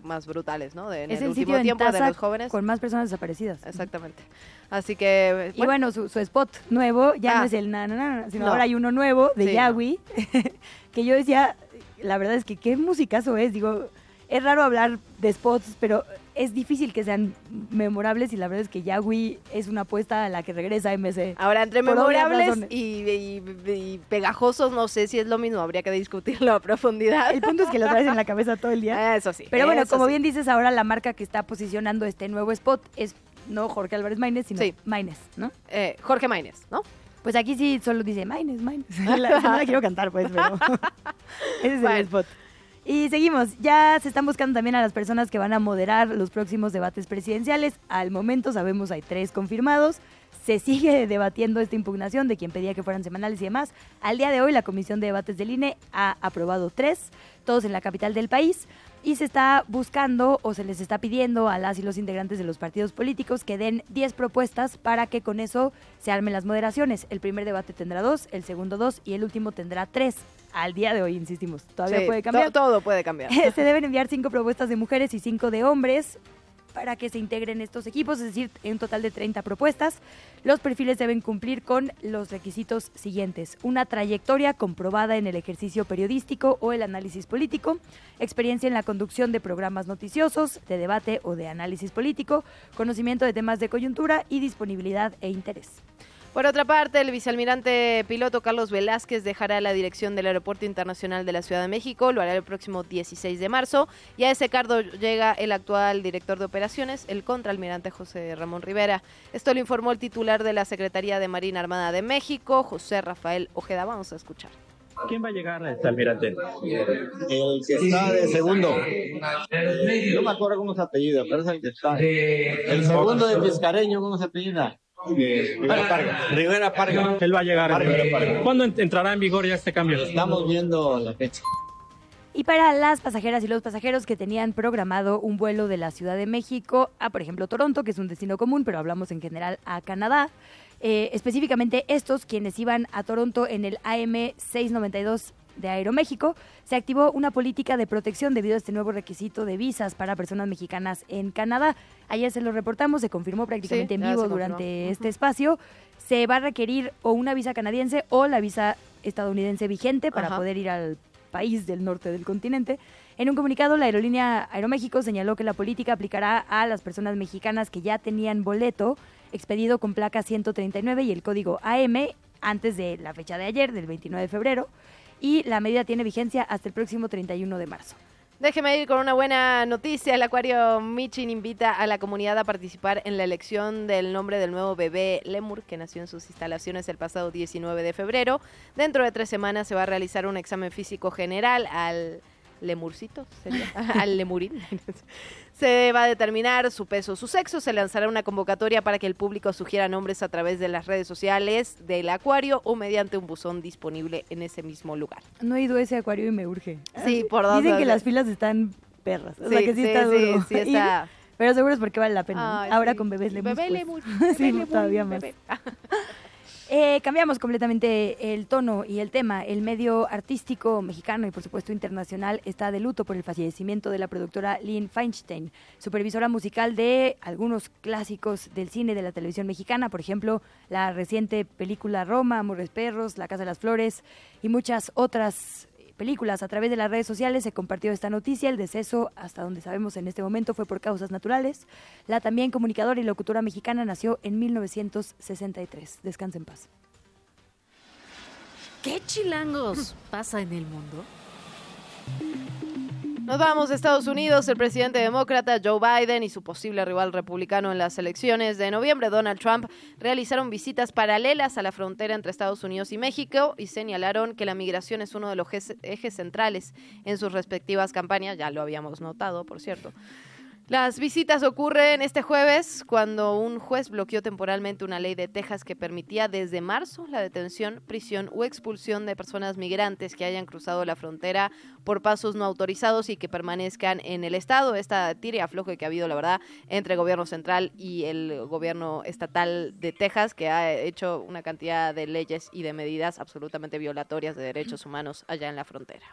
más brutales, ¿no? De, en es el, el último en tiempo de los jóvenes. con más personas desaparecidas. Exactamente. Así que... Y bueno, su, su spot nuevo ya Ah. no es el na, na, sino No. ahora hay uno nuevo de Sí, Yahweh, que yo decía, la verdad es que qué musicazo es, digo, es raro hablar de spots, pero es difícil que sean memorables y la verdad es que Yahweh es una apuesta a la que regresa MC. Ahora, entre memorables y, y- y pegajosos, no sé si es lo mismo, habría que discutirlo a profundidad. El punto es que lo traes en la cabeza todo el día. Eso sí. Pero bueno, como sí. bien dices, ahora la marca que está posicionando este nuevo spot es no Jorge Álvarez Maínez, sino Sí. Maínez, ¿no? Eh, Jorge Maínez, ¿no? Pues aquí sí solo dice Maínez. La- no la quiero cantar, pues, pero ese es Bueno. el spot. Y seguimos, ya se están buscando también a las personas que van a moderar los próximos debates presidenciales. Al momento sabemos hay tres confirmados. Se sigue debatiendo esta impugnación de quien pedía que fueran semanales y demás. Al día de hoy la Comisión de Debates del INE ha aprobado tres, todos en la capital del país. Y se está buscando o se les está pidiendo a las y los integrantes de los partidos políticos que den 10 propuestas para que con eso se armen las moderaciones. El primer debate tendrá dos, el segundo dos y el último tendrá tres. Al día de hoy, insistimos, todavía Sí, puede cambiar. to- todo puede cambiar. se deben enviar cinco propuestas de mujeres y cinco de hombres para que se integren estos equipos, es decir, un total de 30 propuestas. Los perfiles deben cumplir con los requisitos siguientes. Una trayectoria comprobada en el ejercicio periodístico o el análisis político, experiencia en la conducción de programas noticiosos, de debate o de análisis político, conocimiento de temas de coyuntura y disponibilidad e interés. Por otra parte, el vicealmirante piloto Carlos Velázquez dejará la dirección del Aeropuerto Internacional de la Ciudad de México, lo hará el próximo 16 de marzo, y a ese cargo llega el actual director de operaciones, el contraalmirante José Ramón Rivera. Esto lo informó el titular de la Secretaría de Marina Armada de México, José Rafael Ojeda. Vamos a escuchar. ¿Quién va a llegar a este almirante? El que está de segundo. No me acuerdo cómo se apellida, pero es el que está. El segundo de Fiscareño, ¿cómo se apellida? Rivera Parga. Rivera Parga. Él va a llegar. Rivera Parga. ¿Cuándo ent- entrará en vigor ya este cambio? Estamos viendo la fecha. Y para las pasajeras y los pasajeros que tenían programado un vuelo de la Ciudad de México a, por ejemplo, Toronto, que es un destino común, pero hablamos en general a Canadá, eh, específicamente estos quienes iban a Toronto en el AM 692 de Aeroméxico, se activó una política de protección debido a este nuevo requisito de visas para personas mexicanas en Canadá. Ayer se lo reportamos, se confirmó prácticamente Sí, en vivo durante este espacio. Se va a requerir o una visa canadiense o la visa estadounidense vigente para Ajá. poder ir al país del norte del continente. En un comunicado, la aerolínea Aeroméxico señaló que la política aplicará a las personas mexicanas que ya tenían boleto expedido con placa 139 y el código AM antes de la fecha de ayer, del 29 de febrero, y la medida tiene vigencia hasta el próximo 31 de marzo. Déjeme ir con una buena noticia. El Acuario Michin invita a la comunidad a participar en la elección del nombre del nuevo bebé Lemur, que nació en sus instalaciones el pasado 19 de febrero. Dentro de tres semanas se va a realizar un examen físico general al lemurcito, sería, al lemurín. Se va a determinar su peso, su sexo, se lanzará una convocatoria para que el público sugiera nombres a través de las redes sociales del acuario o mediante un buzón disponible en ese mismo lugar. No he ido a ese acuario y me urge. Sí, por dos. Dicen que las filas están perras. O sea Sí, que sí, sí, está sí, duro. sí está. Pero seguro es porque vale la pena. Ahora sí. con bebés lemur. Bebé lemur, sí, bebé todavía más. bebé. Eh, cambiamos completamente el tono y el tema. El medio artístico mexicano y por supuesto internacional está de luto por el fallecimiento de la productora Lynn Feinstein, supervisora musical de algunos clásicos del cine de la televisión mexicana, por ejemplo, la reciente película Roma, Amores Perros, La Casa de las Flores y muchas otras películas. A través de las redes sociales se compartió esta noticia. El deceso, hasta donde sabemos en este momento, fue por causas naturales. La también comunicadora y locutora mexicana nació en 1963. Descansa en paz. ¿Qué chilangos pasa en el mundo? Nos vamos a Estados Unidos. El presidente demócrata Joe Biden y su posible rival republicano en las elecciones de noviembre, Donald Trump, realizaron visitas paralelas a la frontera entre Estados Unidos y México y señalaron que la migración es uno de los ejes- centrales en sus respectivas campañas. Ya lo habíamos notado, por cierto. Las visitas ocurren este jueves cuando un juez bloqueó temporalmente una ley de Texas que permitía desde marzo la detención, prisión o expulsión de personas migrantes que hayan cruzado la frontera por pasos no autorizados y que permanezcan en el estado. Esta tira afloje que ha habido, la verdad, entre el gobierno central y el gobierno estatal de Texas, que ha hecho una cantidad de leyes y de medidas absolutamente violatorias de derechos humanos allá en la frontera.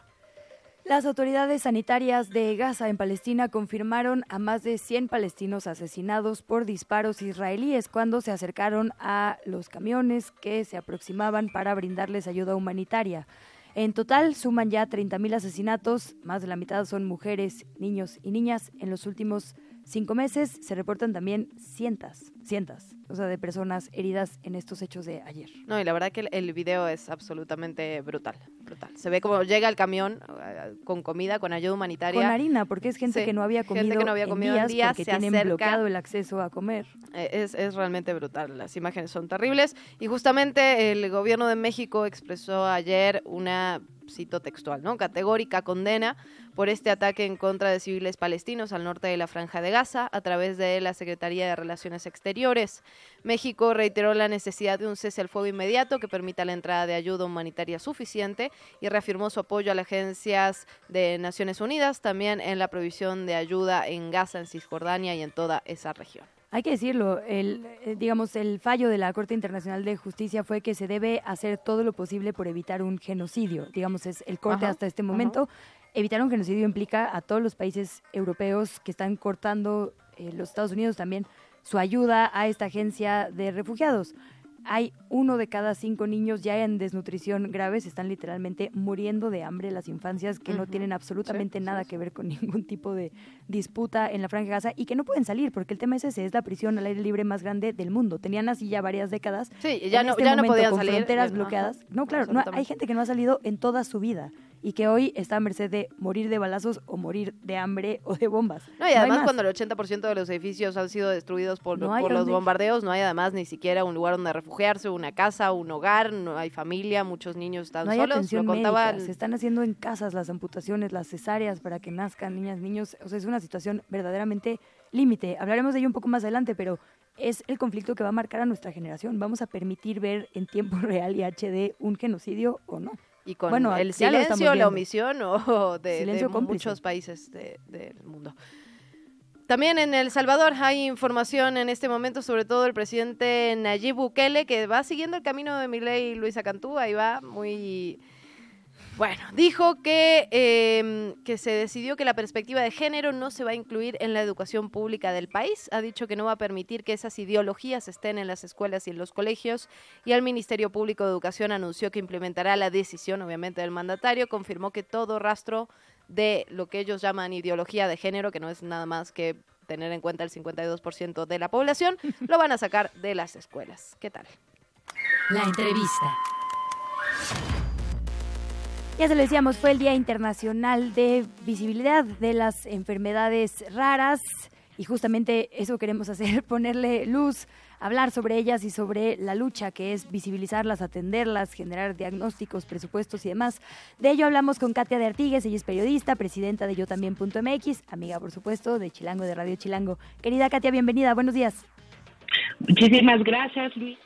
Las autoridades sanitarias de Gaza en Palestina confirmaron a más de 100 palestinos asesinados por disparos israelíes cuando se acercaron a los camiones que se aproximaban para brindarles ayuda humanitaria. En total suman ya 30.000 asesinatos, más de la mitad son mujeres, niños y niñas. En los últimos cinco meses se reportan también cientos, cientos, o sea, de personas heridas en estos hechos de ayer. No, y la verdad que el, el video es absolutamente brutal, brutal. Se ve como llega el camión eh, con comida, con ayuda humanitaria. Con harina, porque es gente Sí, que no había gente comido, que no había comido en días, días, porque se tienen acerca. bloqueado el acceso a comer. Eh, Es, es realmente brutal, las imágenes son terribles. Y justamente el gobierno de México expresó ayer una, cito textual, ¿no? Categórica condena por este ataque en contra de civiles palestinos al norte de la Franja de Gaza a través de la Secretaría de Relaciones Exteriores. México reiteró la necesidad de un cese al fuego inmediato que permita la entrada de ayuda humanitaria suficiente y reafirmó su apoyo a las agencias de Naciones Unidas, también en la provisión de ayuda en Gaza, en Cisjordania y en toda esa región. Hay que decirlo, el, eh, digamos, el fallo de la Corte Internacional de Justicia fue que se debe hacer todo lo posible por evitar un genocidio. Digamos, es el corte Ajá, hasta este momento. Evitar un genocidio implica a todos los países europeos que están cortando, eh, los Estados Unidos también, su ayuda a esta agencia de refugiados. Hay uno de cada cinco niños ya en desnutrición grave, se están literalmente muriendo de hambre las infancias que no tienen absolutamente Sí, nada sí. que ver con ningún tipo de disputa en la Franja de Gaza y que no pueden salir porque el tema es ese, es la prisión al aire libre más grande del mundo. Tenían así ya varias décadas. Sí, ya En no- este ya no podían con salir, fronteras no, bloqueadas. ajá, no, claro, no, hay gente que no ha salido en toda su vida y que hoy está a merced de morir de balazos o morir de hambre o de bombas. No, y además más. cuando el 80% de los edificios han sido destruidos por, No por los bombardeos, no hay además ni siquiera un lugar donde refugiarse, una casa, un hogar, no hay familia, muchos niños están No hay solos. atención Lo contaba médica, se están haciendo en casas las amputaciones, las cesáreas para que nazcan niñas, niños. O sea, es una situación verdaderamente límite. Hablaremos de ello un poco más adelante, pero es el conflicto que va a marcar a nuestra generación. ¿Vamos a permitir ver en tiempo real y HD un genocidio o no? y con Bueno, el silencio, la omisión o de, de muchos países de- del mundo. También en El Salvador hay información en este momento, sobre todo el presidente Nayib Bukele, que va siguiendo el camino de Milei y Luisa Cantú, ahí va muy... Bueno, dijo que, eh, que se decidió que la perspectiva de género no se va a incluir en la educación pública del país. Ha dicho que no va a permitir que esas ideologías estén en las escuelas y en los colegios. Y el Ministerio Público de Educación anunció que implementará la decisión, obviamente, del mandatario. Confirmó que todo rastro de lo que ellos llaman ideología de género, que no es nada más que tener en cuenta el 52% de la población, lo van a sacar de las escuelas. ¿Qué tal? La entrevista. Ya se lo decíamos, fue el Día Internacional de Visibilidad de las Enfermedades Raras y justamente eso queremos hacer, ponerle luz, hablar sobre ellas y sobre la lucha que es visibilizarlas, atenderlas, generar diagnósticos, presupuestos y demás. De ello hablamos con Katia de Artigues, ella es periodista, presidenta de yo también.mx, amiga por supuesto de Chilango, de Radio Chilango. Querida Katia, bienvenida, buenos días. Muchísimas gracias, Luis.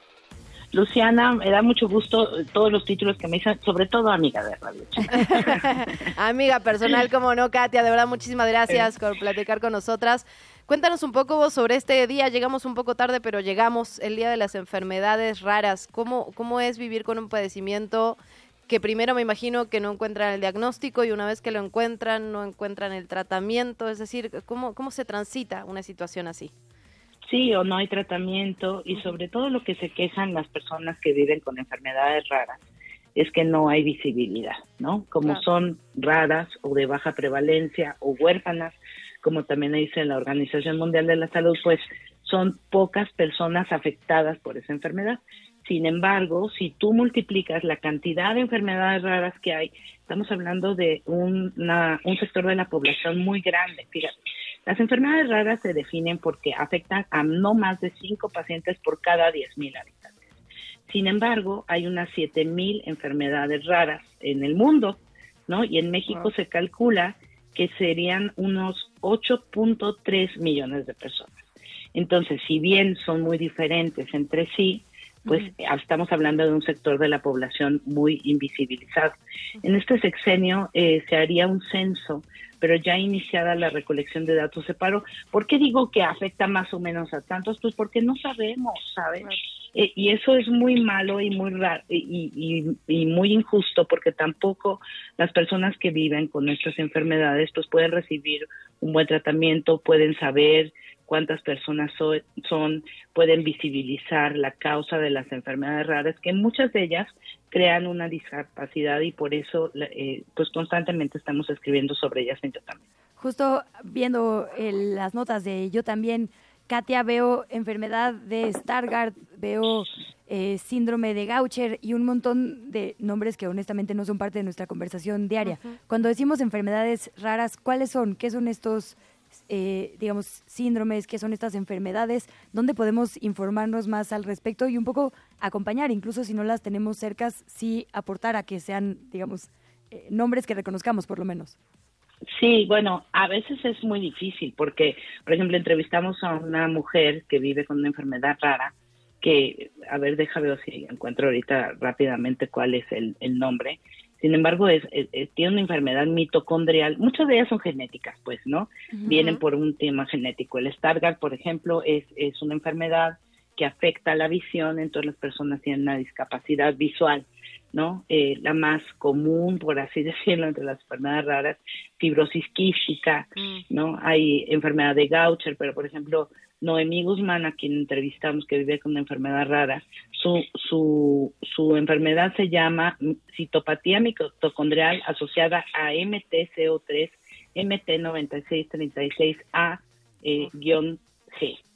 Luciana, me da mucho gusto todos los títulos que me dicen, sobre todo amiga de Radio amiga personal, como no, Katia, de verdad, muchísimas gracias por platicar con nosotras. Cuéntanos un poco vos sobre este día, llegamos un poco tarde, pero llegamos, el Día de las Enfermedades Raras. ¿Cómo, cómo es vivir con un padecimiento que primero me imagino que no encuentran el diagnóstico y una vez que lo encuentran, no encuentran el tratamiento? Es decir, ¿cómo, cómo se transita una situación así? Sí o no hay tratamiento y sobre todo lo que se quejan las personas que viven con enfermedades raras es que no hay visibilidad, ¿no? Como son raras o de baja prevalencia o huérfanas, como también dice la Organización Mundial de la Salud, pues son pocas personas afectadas por esa enfermedad. Sin embargo, si tú multiplicas la cantidad de enfermedades raras que hay, estamos hablando de un sector de la población muy grande. Fíjate, las enfermedades raras se definen porque afectan a no más de 5 pacientes por cada 10.000 habitantes. Sin embargo, hay unas 7.000 enfermedades raras en el mundo, ¿no? Y en México se calcula que serían unos 8.3 millones de personas. Entonces, si bien son muy diferentes entre sí, pues estamos hablando de un sector de la población muy invisibilizado. En este sexenio eh, se haría un censo pero ya iniciada la recolección de datos de paro. ¿Por qué digo que afecta más o menos a tantos? Pues porque no sabemos, ¿sabes? Eh, y eso es muy malo y muy raro y, y, muy injusto porque tampoco las personas que viven con estas enfermedades pues pueden recibir un buen tratamiento, pueden saber cuántas personas son, pueden visibilizar la causa de las enfermedades raras, que muchas de ellas crean una discapacidad y por eso eh, pues constantemente estamos escribiendo sobre ellas en Yo también. Justo viendo las notas de Yo también, Katia, veo enfermedad de Stargardt, veo eh, síndrome de Gaucher y un montón de nombres que honestamente no son parte de nuestra conversación diaria. Cuando decimos enfermedades raras, ¿cuáles son? ¿Qué son estos eh, digamos, síndromes, qué son estas enfermedades, dónde podemos informarnos más al respecto y un poco acompañar, incluso si no las tenemos cercas, sí aportar a que sean, digamos, eh, nombres que reconozcamos por lo menos. Sí, bueno, a veces es muy difícil porque, por ejemplo, entrevistamos a una mujer que vive con una enfermedad rara, que, a ver, déjame ver si encuentro ahorita rápidamente cuál es el, el nombre, sin embargo, es, tiene una enfermedad mitocondrial. Muchas de ellas son genéticas, pues, ¿no? Vienen por un tema genético. El Stargardt, por ejemplo, es, es una enfermedad que afecta la visión, entonces las personas tienen una discapacidad visual, ¿no? Eh, la más común, por así decirlo, entre las enfermedades raras, fibrosis quística, mm. ¿no? Hay enfermedad de Gaucher, pero por ejemplo, Noemí Guzmán, a quien entrevistamos, que vive con una enfermedad rara, su, su, su enfermedad se llama citopatía mitocondrial asociada a MTCO3 MT9636A eh, G.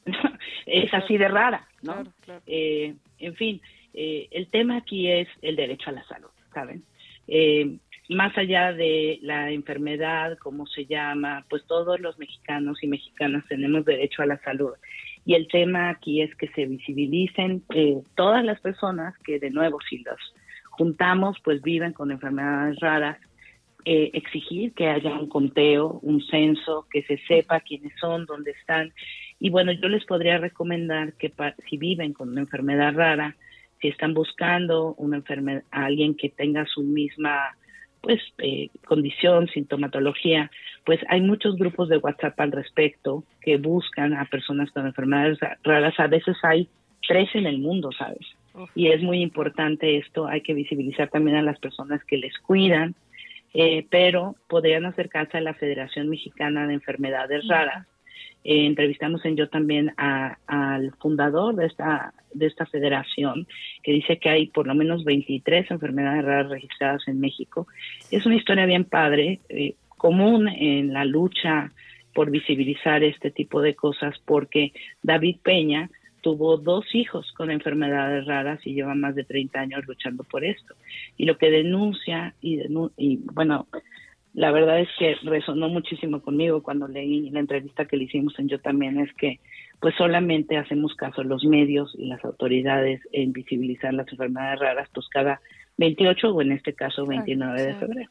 es así de rara, ¿no? Eh, en fin, eh, el tema aquí es el derecho a la salud, ¿saben? Eh, más allá de la enfermedad, como se llama, pues todos los mexicanos y mexicanas tenemos derecho a la salud. Y el tema aquí es que se visibilicen eh, todas las personas que, de nuevo, si los juntamos, pues viven con enfermedades raras, eh, exigir que haya un conteo, un censo, que se sepa quiénes son, dónde están. Y bueno, yo les podría recomendar que si viven con una enfermedad rara, si están buscando una enfermedad, a alguien que tenga su misma pues eh, condición, sintomatología, pues hay muchos grupos de WhatsApp al respecto que buscan a personas con enfermedades raras. A veces hay tres en el mundo, ¿sabes? Y es muy importante esto, hay que visibilizar también a las personas que les cuidan, eh, pero podrían acercarse a la Federación Mexicana de Enfermedades Raras eh, entrevistamos en yo también al fundador de esta, de esta federación, que dice que hay por lo menos 23 enfermedades raras registradas en México. Es una historia bien padre, eh, común en la lucha por visibilizar este tipo de cosas, porque David Peña tuvo dos hijos con enfermedades raras y lleva más de 30 años luchando por esto. Y lo que denuncia, y, y bueno, la verdad es que resonó muchísimo conmigo cuando leí la entrevista que le hicimos en Yo también, es que pues solamente hacemos caso los medios y las autoridades en visibilizar las enfermedades raras, pues cada 28 o en este caso 29 de febrero.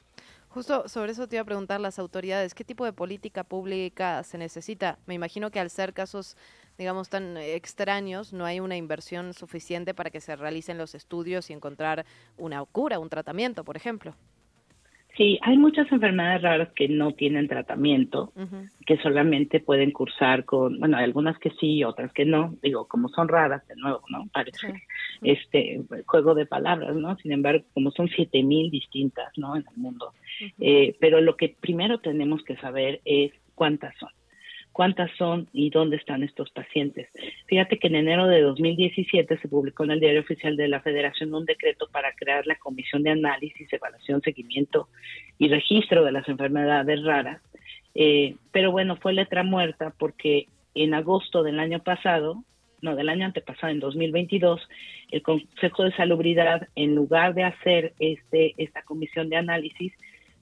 Justo sobre eso te iba a preguntar las autoridades, ¿qué tipo de política pública se necesita? Me imagino que al ser casos, digamos, tan extraños, no hay una inversión suficiente para que se realicen los estudios y encontrar una cura, un tratamiento, por ejemplo. Sí, hay muchas enfermedades raras que no tienen tratamiento, que solamente pueden cursar con, bueno, hay algunas que sí, otras que no, digo, como son raras, de nuevo, ¿no? Parece este juego de palabras, ¿no? Sin embargo, como son siete mil distintas, ¿no? En el mundo. eh, pero lo que primero tenemos que saber es cuántas son cuántas son y dónde están estos pacientes. Fíjate que en enero de 2017 se publicó en el Diario Oficial de la Federación un decreto para crear la Comisión de Análisis, Evaluación, Seguimiento y Registro de las Enfermedades Raras. Eh, pero bueno, fue letra muerta porque en agosto del año pasado, no, del año antepasado, en 2022, el Consejo de Salubridad, en lugar de hacer este esta comisión de análisis,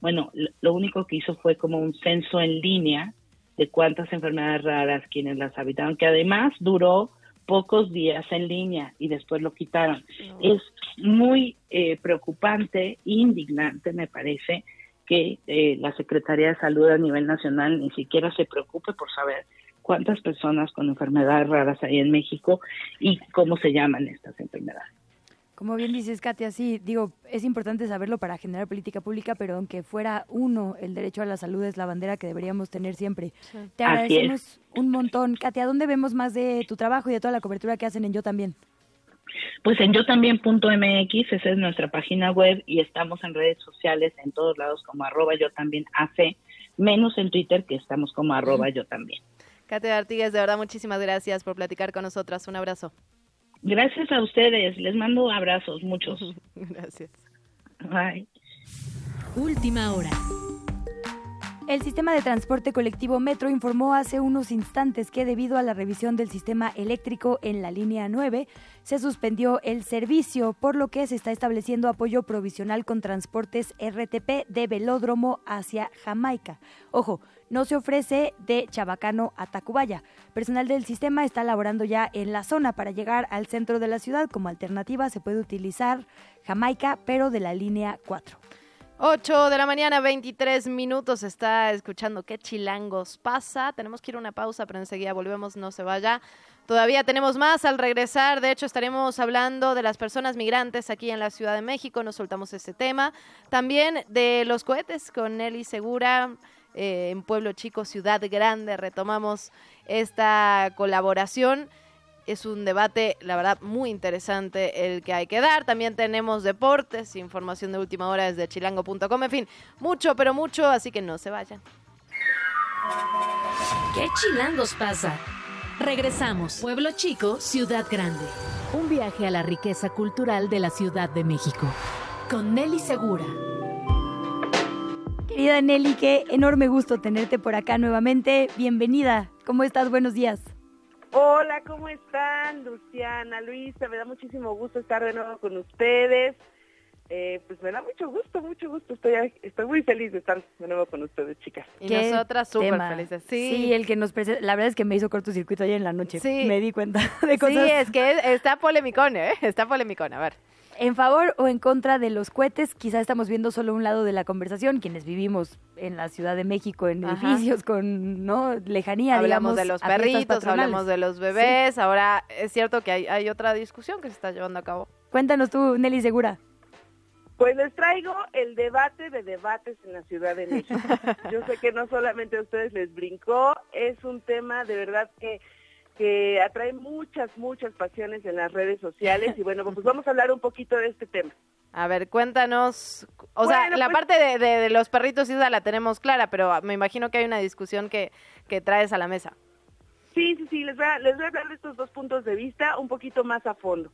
bueno, lo único que hizo fue como un censo en línea de cuántas enfermedades raras quienes las habitaron, que además duró pocos días en línea y después lo quitaron. Es muy eh, preocupante e indignante, me parece, que eh, la Secretaría de Salud a nivel nacional ni siquiera se preocupe por saber cuántas personas con enfermedades raras hay en México y cómo se llaman estas enfermedades. Como bien dices, Katia, sí, digo, es importante saberlo para generar política pública, pero aunque fuera uno, el derecho a la salud es la bandera que deberíamos tener siempre. Te agradecemos un montón. Katia, ¿dónde vemos más de tu trabajo y de toda la cobertura que hacen en Yo también? Pues en yo también.mx, esa es nuestra página web y estamos en redes sociales en todos lados como arroba yo también AC, menos en Twitter que estamos como arroba yo también. Katia Artigues, de verdad, muchísimas gracias por platicar con nosotras. Un abrazo. Gracias a ustedes, les mando abrazos, muchos. Gracias. Bye. Última hora. El sistema de transporte colectivo Metro informó hace unos instantes que debido a la revisión del sistema eléctrico en la línea 9, se suspendió el servicio, por lo que se está estableciendo apoyo provisional con transportes RTP de velódromo hacia Jamaica. Ojo, no se ofrece de Chabacano a Tacubaya. Personal del sistema está laborando ya en la zona para llegar al centro de la ciudad. Como alternativa se puede utilizar Jamaica, pero de la línea 4. 8 de la mañana, 23 minutos. Está escuchando qué chilangos pasa. Tenemos que ir a una pausa, pero enseguida volvemos, no se vaya. Todavía tenemos más al regresar. De hecho, estaremos hablando de las personas migrantes aquí en la Ciudad de México. Nos soltamos ese tema. También de los cohetes con Nelly Segura. eh, en Pueblo Chico, Ciudad Grande, retomamos esta colaboración es un debate, la verdad, muy interesante el que hay que dar. También tenemos deportes, información de última hora desde chilango.com, en fin, mucho, pero mucho, así que no se vayan. ¿Qué chilangos pasa? Regresamos. Pueblo Chico, Ciudad Grande. Un viaje a la riqueza cultural de la Ciudad de México. Con Nelly Segura. Querida Nelly, qué enorme gusto tenerte por acá nuevamente. Bienvenida. ¿Cómo estás? Buenos días. Hola, ¿cómo están? Luciana, Luisa, me da muchísimo gusto estar de nuevo con ustedes. Eh, pues me da mucho gusto, mucho gusto. Estoy, estoy muy feliz de estar de nuevo con ustedes, chicas. Y Qué nosotras súper tema. felices. Sí. Sí. el que nos presenta. La verdad es que me hizo cortocircuito ayer en la noche. Sí. Me di cuenta de cosas. Sí, es que está polemicón, ¿eh? Está polemicón, a ver. En favor o en contra de los cohetes, quizá estamos viendo solo un lado de la conversación, quienes vivimos en la Ciudad de México, en Ajá. edificios con no lejanía, hablamos digamos, de los perritos, hablamos de los bebés. Ahora es cierto que hay, hay otra discusión que se está llevando a cabo. Cuéntanos tú, Nelly Segura. Pues les traigo el debate de debates en la Ciudad de México. Yo sé que no solamente a ustedes les brincó, es un tema de verdad que que atrae muchas, muchas pasiones en las redes sociales y bueno, pues vamos a hablar un poquito de este tema. A ver, cuéntanos. O sea, la pues- parte de, de- de los perritos esa la tenemos clara, pero me imagino que hay una discusión que, que traes a la mesa. Sí, sí, sí, les voy, a, les voy a hablar de estos dos puntos de vista un poquito más a fondo.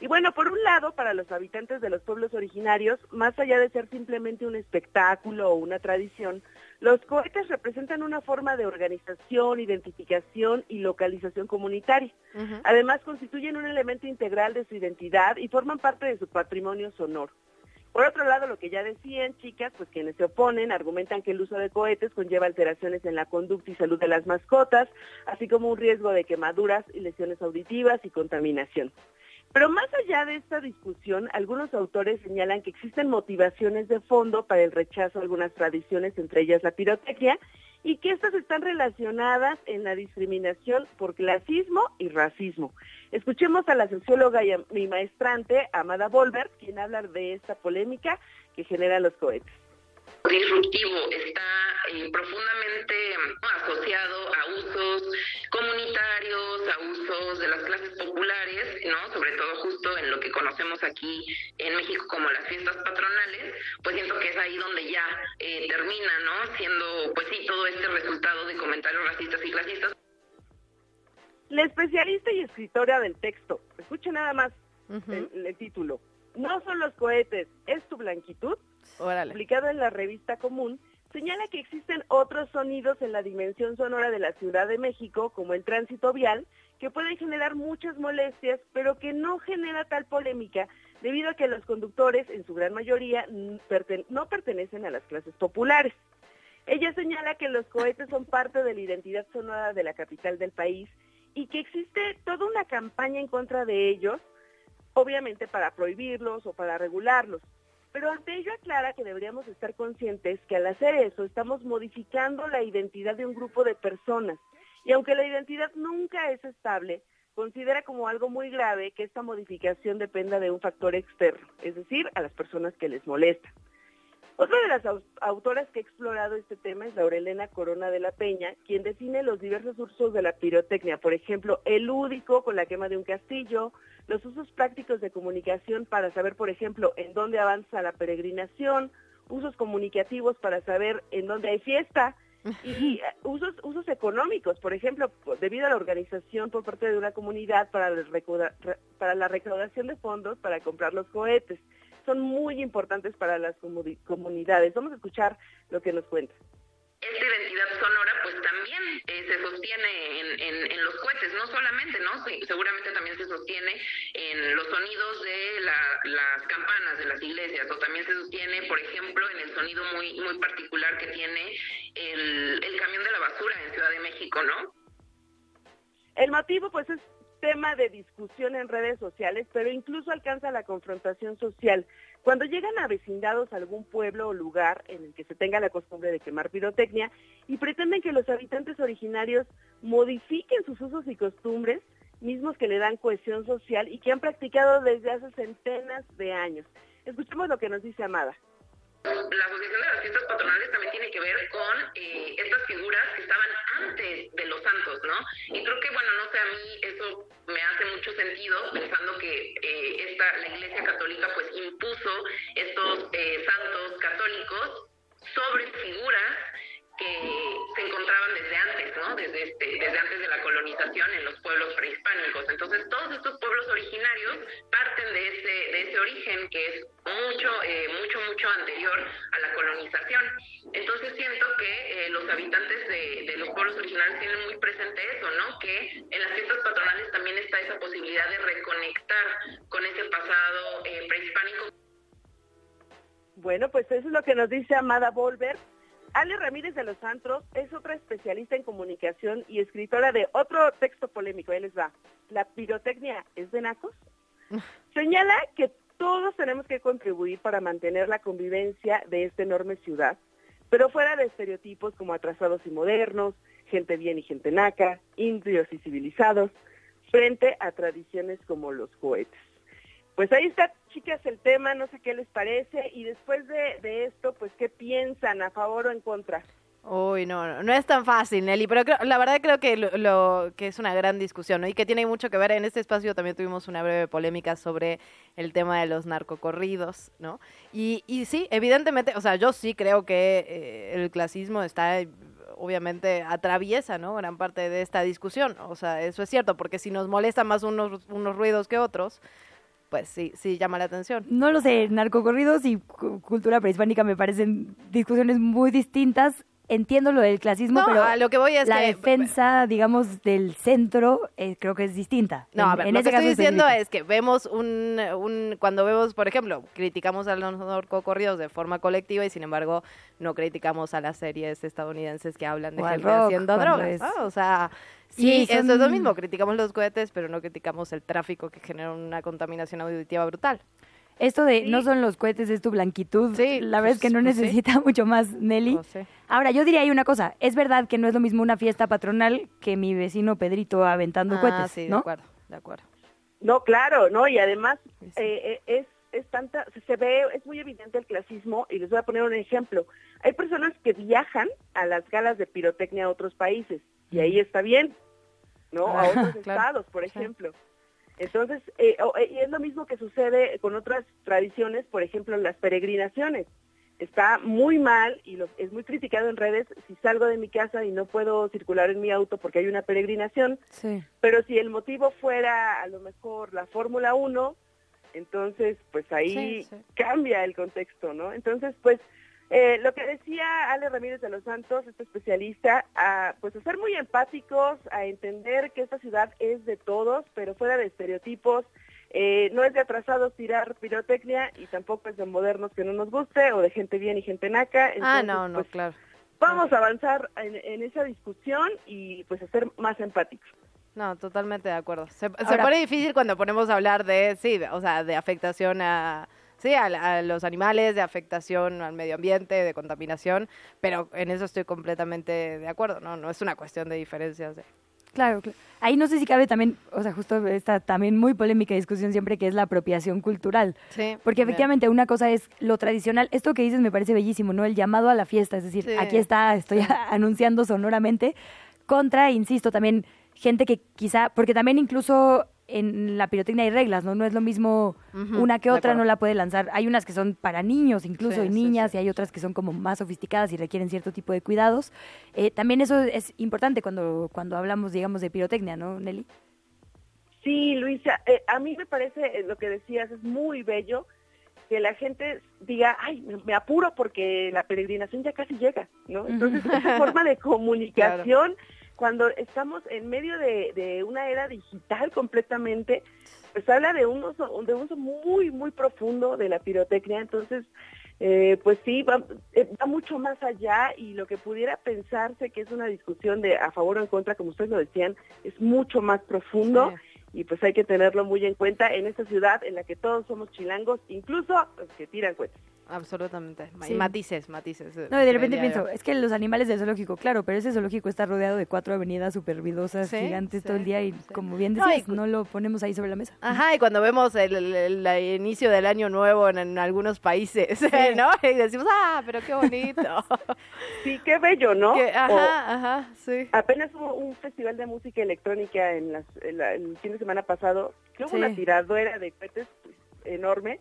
Y bueno, por un lado, para los habitantes de los pueblos originarios, más allá de ser simplemente un espectáculo o una tradición, los cohetes representan una forma de organización, identificación y localización comunitaria. Además, constituyen un elemento integral de su identidad y forman parte de su patrimonio sonoro. Por otro lado, lo que ya decían, chicas, pues quienes se oponen argumentan que el uso de cohetes conlleva alteraciones en la conducta y salud de las mascotas, así como un riesgo de quemaduras y lesiones auditivas y contaminación. Pero más allá de esta discusión, algunos autores señalan que existen motivaciones de fondo para el rechazo a algunas tradiciones, entre ellas la pirotecnia, y que estas están relacionadas en la discriminación por clasismo y racismo. Escuchemos a la socióloga y maestrante Amada Volver, quien habla de esta polémica que generan los cohetes disruptivo está eh, profundamente asociado a usos comunitarios, a usos de las clases populares, ¿no? Sobre todo justo en lo que conocemos aquí en México como las fiestas patronales, pues siento que es ahí donde ya eh, termina, ¿no? Siendo, pues sí, todo este resultado de comentarios racistas y clasistas. La especialista y escritora del texto, escuche nada más el título. No son los cohetes, es tu blanquitud publicado en la revista Común, señala que existen otros sonidos en la dimensión sonora de la Ciudad de México, como el tránsito vial, que pueden generar muchas molestias, pero que no genera tal polémica debido a que los conductores, en su gran mayoría, no pertenecen a las clases populares. Ella señala que los cohetes son parte de la identidad sonora de la capital del país y que existe toda una campaña en contra de ellos, obviamente para prohibirlos o para regularlos. Pero ante ello aclara que deberíamos estar conscientes que al hacer eso estamos modificando la identidad de un grupo de personas. Y aunque la identidad nunca es estable, considera como algo muy grave que esta modificación dependa de un factor externo, es decir, a las personas que les molesta. Otra de las autoras que ha explorado este tema es Laurelena Corona de la Peña, quien define los diversos usos de la pirotecnia, por ejemplo, el lúdico con la quema de un castillo, los usos prácticos de comunicación para saber, por ejemplo, en dónde avanza la peregrinación, usos comunicativos para saber en dónde hay fiesta y eh, usos usos económicos, por ejemplo, debido a la organización por parte de una comunidad para la recaudación de fondos para comprar los cohetes. Son muy importantes para las comunidades. Vamos a escuchar lo que nos cuenta esta identidad sonora pues también eh, se sostiene en, en, los cohetes, no solamente, ¿no? seguramente también se sostiene en los sonidos de las campanas de las iglesias o también se sostiene, por ejemplo, en el sonido muy, muy particular que tiene el, el camión de la basura en Ciudad de México, ¿no? El motivo pues es tema de discusión en redes sociales, pero incluso alcanza la confrontación social. Cuando llegan a vecindados a algún pueblo o lugar en el que se tenga la costumbre de quemar pirotecnia y pretenden que los habitantes originarios modifiquen sus usos y costumbres, mismos que le dan cohesión social y que han practicado desde hace centenas de años. Escuchemos lo que nos dice Amada la Asociación de las Fiestas Patronales también que ver con eh, estas figuras que estaban antes de los santos, ¿no? Y creo que, bueno, no sé, a mí eso me hace mucho sentido pensando que eh, esta, la Iglesia Católica pues impuso estos eh, santos católicos sobre figuras que se encontraban desde antes, ¿no? Desde, este, desde antes de la colonización en los pueblos prehispánicos. Entonces, todos estos pueblos originarios parten de ese, de ese origen que es mucho, eh, mucho, mucho anterior a la colonización. Entonces, siento que eh, los habitantes de, de, los pueblos originarios tienen muy presente eso, ¿no? Que en las fiestas patronales también está esa posibilidad de reconectar con ese pasado eh, prehispánico. Bueno, pues eso es lo que nos dice Amada Volver Ale Ramírez de los Santos es otra especialista en comunicación y escritora de otro texto polémico. Él les va. ¿La pirotecnia es de nacos? Señala que todos tenemos que contribuir para mantener la convivencia de esta enorme ciudad, pero fuera de estereotipos como atrasados y modernos, gente bien y gente naca, indios y civilizados, frente a tradiciones como los cohetes. Pues ahí está, chicas, el tema, no sé qué les parece, y después de, esto, pues, ¿qué piensan, a favor o en contra? Uy, no, no, es tan fácil, Nelly, pero la verdad creo que lo, que es una gran discusión, ¿no? Y que tiene mucho que ver, en este espacio también tuvimos una breve polémica sobre el tema de los narcocorridos, ¿no? Y, y sí, evidentemente, o sea, yo sí creo que eh, el clasismo está obviamente atraviesa, ¿no? Gran parte de esta discusión. O sea, eso es cierto, porque si nos molesta más unos, unos ruidos que otros, pues sí, sí llama la atención. No lo sé, narcocorridos y cultura prehispánica me parecen discusiones muy distintas. Entiendo lo del clasismo, No, pero a lo que voy es la que- defensa, digamos, del centro eh, creo que es distinta. No, En- a ver, en lo que estoy diciendo es que vemos un, un- cuando vemos, por ejemplo, criticamos a los narcocorridos de forma colectiva y sin embargo no criticamos a las series estadounidenses que hablan de O gente rock, haciendo drogas, es- ¿no? O sea, Sí, eso es lo mismo, criticamos los cohetes, pero no criticamos el tráfico que genera una contaminación auditiva brutal. Esto de no son los cohetes, es tu blanquitud. la verdad es que no pues sí. necesita mucho más, Nelly. Pues sí. Ahora, yo diría ahí una cosa. Es verdad que no es lo mismo una fiesta patronal que mi vecino Pedrito aventando Ah, cohetes, sí, de ¿no? acuerdo, de acuerdo. No, claro, ¿no? Y además eh, eh, es, es tanta, se- ve, es muy evidente el clasismo y les voy a poner un ejemplo. Hay personas que viajan a las galas de pirotecnia a otros países y ahí está bien, ¿no? Ah, a otros claro. estados, por ejemplo. Entonces, eh, eh, y es lo mismo que sucede con otras tradiciones, por ejemplo, las peregrinaciones. Está muy mal y lo- es muy criticado en redes si salgo de mi casa y no puedo circular en mi auto porque hay una peregrinación, Sí. pero si el motivo fuera a lo mejor la Fórmula 1, entonces pues ahí Sí, sí. cambia el contexto, ¿no? Entonces pues eh, lo que decía Ale Ramírez de los Santos, este especialista, a, pues a ser muy empáticos, a entender que esta ciudad es de todos, pero fuera de estereotipos, eh, no es de atrasados tirar pirotecnia y tampoco es de modernos que no nos guste o de gente bien y gente naca. ah, Entonces, no, no, pues, claro. Vamos a avanzar en, en esa discusión y pues a ser más empáticos. No, totalmente de acuerdo. Se, se Ahora- pone difícil cuando ponemos a hablar de, sí, o sea, de afectación a, sí, a, a los animales, de afectación al medio ambiente, de contaminación, pero en eso estoy completamente de acuerdo, ¿no? No es una cuestión de diferencias. de- Claro, claro. Ahí no sé si cabe también, o sea, justo esta también muy polémica discusión siempre que es la apropiación cultural. Sí. Porque bien. efectivamente una cosa es lo tradicional. Esto que dices me parece bellísimo, ¿no? El llamado a la fiesta, es decir, Sí. aquí está, estoy anunciando sonoramente. Contra, insisto, también gente que quizá, porque también incluso en la pirotecnia hay reglas, ¿no? No es lo mismo una que otra, no la puede lanzar. Hay unas que son para niños incluso Sí, y sí, niñas y hay otras que son como más sofisticadas y requieren cierto tipo de cuidados. Eh, también eso es importante cuando, cuando hablamos, digamos, de pirotecnia, ¿no, Nelly? Sí, Luisa, eh, a mí me parece eh, lo que decías es muy bello que la gente diga, ay, me, me apuro porque la peregrinación ya casi llega, ¿no? Entonces, esa forma de comunicación, cuando estamos en medio de, de una era digital completamente, pues habla de un uso, de un uso muy, muy profundo de la pirotecnia. Entonces, eh, pues sí, va, eh, va mucho más allá y lo que pudiera pensarse que es una discusión de a favor o en contra, como ustedes lo decían, es mucho más profundo y pues hay que tenerlo muy en cuenta en esta ciudad en la que todos somos chilangos, incluso los que tiran cohetes. Absolutamente. Sí. Y matices, matices. eh, No, y de repente pienso, es que los animales del zoológico, claro, pero ese zoológico está rodeado de cuatro avenidas súper vidosas, Sí, gigantes sí, todo el día y como bien No, y decías, no lo ponemos ahí sobre la mesa. Ajá, y cuando vemos el, el- el- el inicio del año nuevo en, en algunos países, ¿no? Y decimos, ah, pero qué bonito. Sí, qué bello, ¿no? Que- ajá, O- ajá, sí. Apenas hubo un festival de música electrónica en las- en la- el fin de semana pasado, que hubo Sí. una tiradera de cohetes enorme,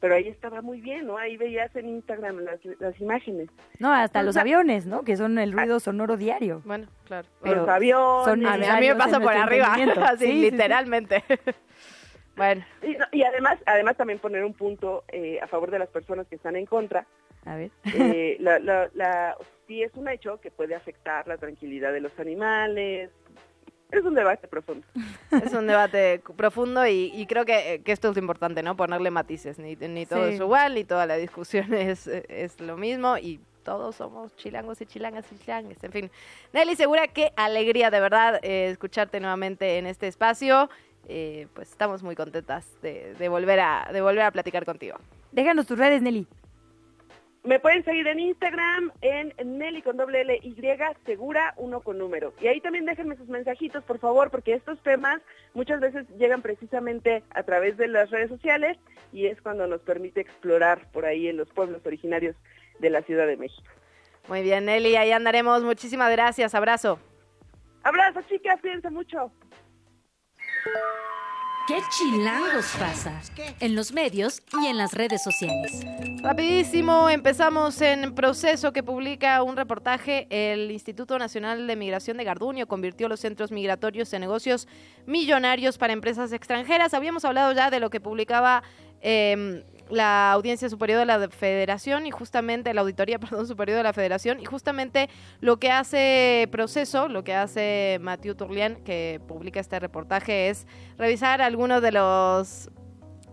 pero ahí estaba muy bien, ¿no? Ahí veías en Instagram las, las imágenes. No, hasta los aviones, ¿no? Que son el ruido sonoro diario. Bueno, claro. Pero Los aviones. son A mí, a mí me en por arriba, así, Sí, sí, sí. literalmente. bueno, Y, no, y además, además también poner un punto eh, a favor de las personas que están en contra. A ver. Eh, la, la, la- sí es un hecho que puede afectar la tranquilidad de los animales. Es un debate profundo. es un debate profundo y, y creo que, que esto es lo importante, ¿no? Ponerle matices. Ni, ni todo Sí. es igual, ni toda la discusión es, es lo mismo y todos somos chilangos y chilangas y chilangues. En fin, Nelly Segura, qué alegría de verdad eh, escucharte nuevamente en este espacio. Eh, pues estamos muy contentas de, de volver a, de volver a platicar contigo. Déjanos tus redes, Nelly. Me pueden seguir en Instagram en Nelly con doble L Y segura uno con número. Y ahí también déjenme sus mensajitos, por favor, porque estos temas muchas veces llegan precisamente a través de las redes sociales y es cuando nos permite explorar por ahí en los pueblos originarios de la Ciudad de México. Muy bien, Nelly, ahí andaremos. Muchísimas gracias. Abrazo. Abrazo, chicas, cuídense mucho. ¿Qué chilangos pasa? En los medios y en las redes sociales. Rapidísimo, empezamos en proceso que publica un reportaje. El Instituto Nacional de Migración de Garduño convirtió los centros migratorios en negocios millonarios para empresas extranjeras. Habíamos hablado ya de lo que publicaba eh, la Audiencia Superior de la Federación y justamente la Auditoría, perdón, Superior de la Federación y justamente lo que hace Proceso, lo que hace Mathieu Turlian, que publica este reportaje, es revisar algunos de los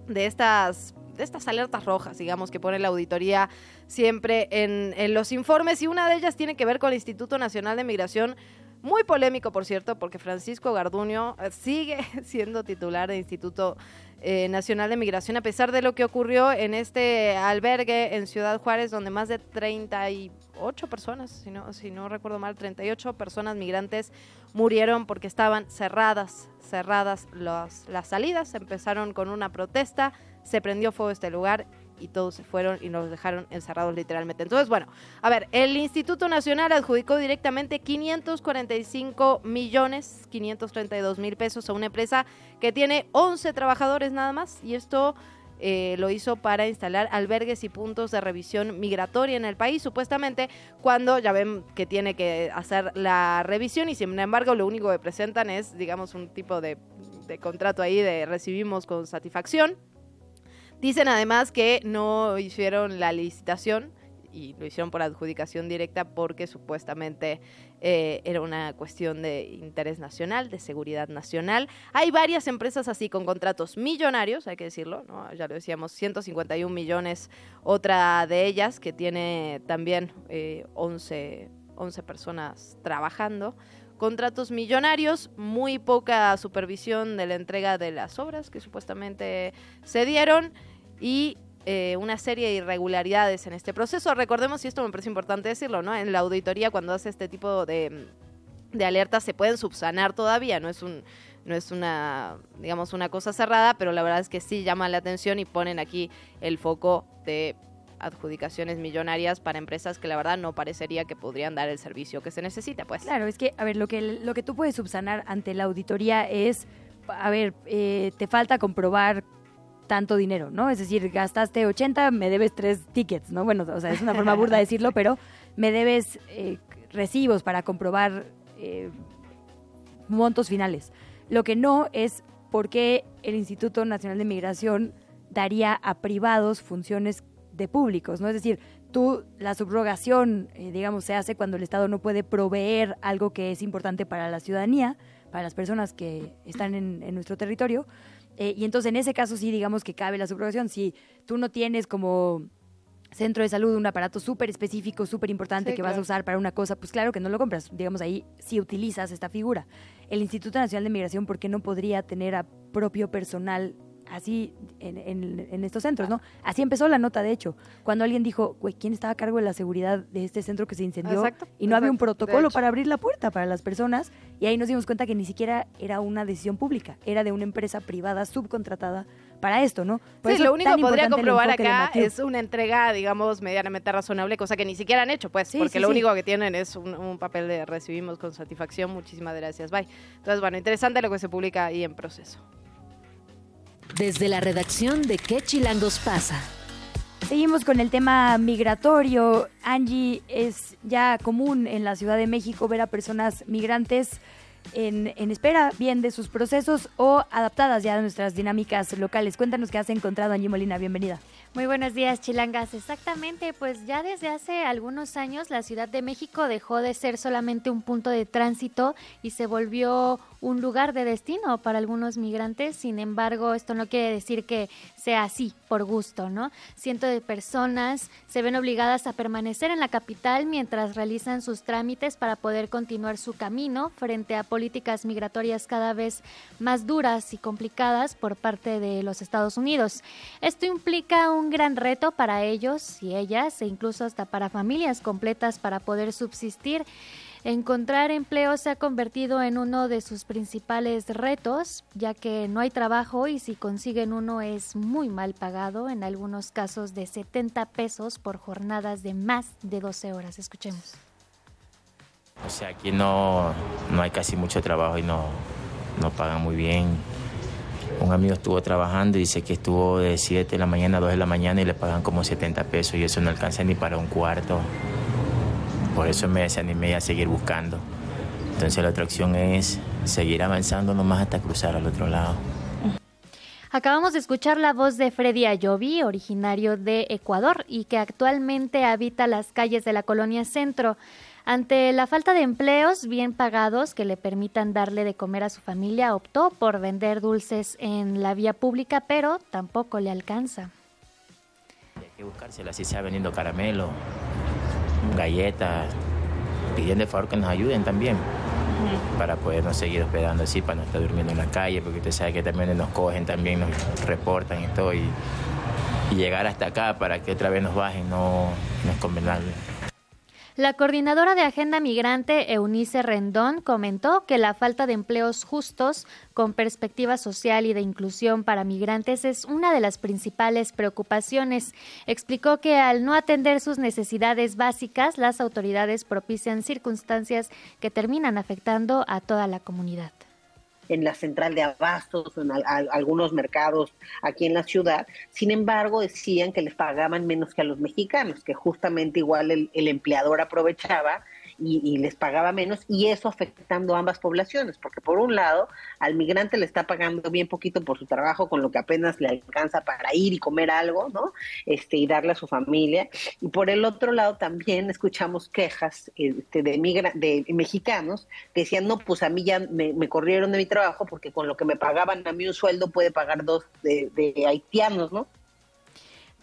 de estas de estas alertas rojas, digamos, que pone la auditoría siempre en, en los informes y una de ellas tiene que ver con el Instituto Nacional de Migración muy polémico, por cierto, porque Francisco Garduño eh, sigue siendo titular del Instituto eh, Nacional de Migración, a pesar de lo que ocurrió en este albergue en Ciudad Juárez, donde más de 38 personas, si no, si no recuerdo mal, 38 personas migrantes murieron porque estaban cerradas, cerradas las, las salidas. Empezaron con una protesta, se prendió fuego este lugar y todos se fueron y nos dejaron encerrados literalmente. Entonces, bueno, a ver, el Instituto Nacional adjudicó directamente 545 millones 532 mil pesos a una empresa que tiene 11 trabajadores nada más y esto eh, lo hizo para instalar albergues y puntos de revisión migratoria en el país, supuestamente cuando ya ven que tiene que hacer la revisión y sin embargo lo único que presentan es, digamos, un tipo de, de contrato ahí de recibimos con satisfacción Dicen además que no hicieron la licitación y lo hicieron por adjudicación directa porque supuestamente eh, era una cuestión de interés nacional, de seguridad nacional. Hay varias empresas así con contratos millonarios, hay que decirlo, ¿no? ya lo decíamos, 151 millones, otra de ellas que tiene también eh, 11, 11 personas trabajando contratos millonarios, muy poca supervisión de la entrega de las obras que supuestamente se dieron y eh, una serie de irregularidades en este proceso. Recordemos, y esto me parece importante decirlo, ¿no? En la auditoría cuando hace este tipo de, de alertas se pueden subsanar todavía, no es un no es una digamos una cosa cerrada, pero la verdad es que sí llama la atención y ponen aquí el foco de adjudicaciones millonarias para empresas que la verdad no parecería que podrían dar el servicio que se necesita, pues. Claro, es que, a ver, lo que, lo que tú puedes subsanar ante la auditoría es, a ver, eh, te falta comprobar tanto dinero, ¿no? Es decir, gastaste 80, me debes tres tickets, ¿no? Bueno, o sea, es una forma burda de decirlo, pero me debes eh, recibos para comprobar eh, montos finales. Lo que no es por qué el Instituto Nacional de Migración daría a privados funciones de públicos, ¿no? Es decir, tú, la subrogación, eh, digamos, se hace cuando el Estado no puede proveer algo que es importante para la ciudadanía, para las personas que están en, en nuestro territorio, eh, y entonces en ese caso sí digamos que cabe la subrogación. Si tú no tienes como centro de salud un aparato súper específico, súper importante que vas a usar para una cosa, pues claro que no lo compras. Digamos ahí si utilizas esta figura. El Instituto Nacional de Migración, ¿por qué no podría tener a propio personal así en, estos centros, ¿no? Así empezó la nota, de hecho, cuando alguien dijo, güey, ¿quién estaba a cargo de la seguridad de este centro que se incendió? y no había un protocolo para abrir la puerta para las personas, y ahí nos dimos cuenta que ni siquiera era una decisión pública, era de una empresa privada subcontratada para esto, ¿no? sí, lo único que podría comprobar acá es una entrega, digamos, medianamente razonable, cosa que ni siquiera han hecho, pues, porque lo único que tienen es un, un, papel de recibimos con satisfacción, muchísimas gracias, bye. Entonces, bueno, interesante lo que se publica ahí en proceso. Desde la redacción de ¿Qué Chilangos pasa? Seguimos con el tema migratorio. Angie, es ya común en la Ciudad de México ver a personas migrantes en, en, espera bien de sus procesos o adaptadas ya a nuestras dinámicas locales. Cuéntanos qué has encontrado, Angie Molina. Bienvenida. Muy buenos días, Chilangas. Exactamente, pues ya desde hace algunos años la Ciudad de México dejó de ser solamente un punto de tránsito y se volvió un lugar de destino para algunos migrantes. Sin embargo, esto no quiere decir que sea así por gusto, ¿no? Cientos de personas se ven obligadas a permanecer en la capital mientras realizan sus trámites para poder continuar su camino frente a políticas migratorias cada vez más duras y complicadas por parte de los Estados Unidos. Esto implica un gran reto para ellos y ellas e incluso hasta para familias completas para poder subsistir. Encontrar empleo se ha convertido en uno de sus principales retos, ya que no hay trabajo y si consiguen uno es muy mal pagado, en algunos casos de 70 pesos por jornadas de más de 12 horas. Escuchemos. O sea, aquí no, no hay casi mucho trabajo y no, no pagan muy bien. Un amigo estuvo trabajando y dice que estuvo de 7 de la mañana a 2 de la mañana y le pagan como 70 pesos y eso no alcanza ni para un cuarto. Por eso me desanimé a seguir buscando. Entonces la otra opción es seguir avanzando nomás hasta cruzar al otro lado. Acabamos de escuchar la voz de Freddy Ayobi, originario de Ecuador y que actualmente habita las calles de la colonia Centro. Ante la falta de empleos bien pagados que le permitan darle de comer a su familia, optó por vender dulces en la vía pública, pero tampoco le alcanza. Hay que buscársela, así sea vendiendo caramelo, galletas, pidiendo favor que nos ayuden también para podernos seguir hospedando así, para no estar durmiendo en la calle, porque usted sabe que también nos cogen, también nos reportan y todo, y, y llegar hasta acá para que otra vez nos bajen no, no es convenable. La coordinadora de Agenda Migrante, Eunice Rendón, comentó que la falta de empleos justos con perspectiva social y de inclusión para migrantes es una de las principales preocupaciones. Explicó que al no atender sus necesidades básicas, las autoridades propician circunstancias que terminan afectando a toda la comunidad en la central de abastos, en algunos mercados aquí en la ciudad. Sin embargo, decían que les pagaban menos que a los mexicanos, que justamente igual el, el empleador aprovechaba y, les pagaba menos y eso afectando a ambas poblaciones, porque por un lado al migrante le está pagando bien poquito por su trabajo con lo que apenas le alcanza para ir y comer algo, ¿no? Este y darle a su familia y por el otro lado también escuchamos quejas este, de de mexicanos que decían no pues a mí ya me, corrieron de mi trabajo porque con lo que me pagaban a mí un sueldo puede pagar dos de haitianos, ¿no?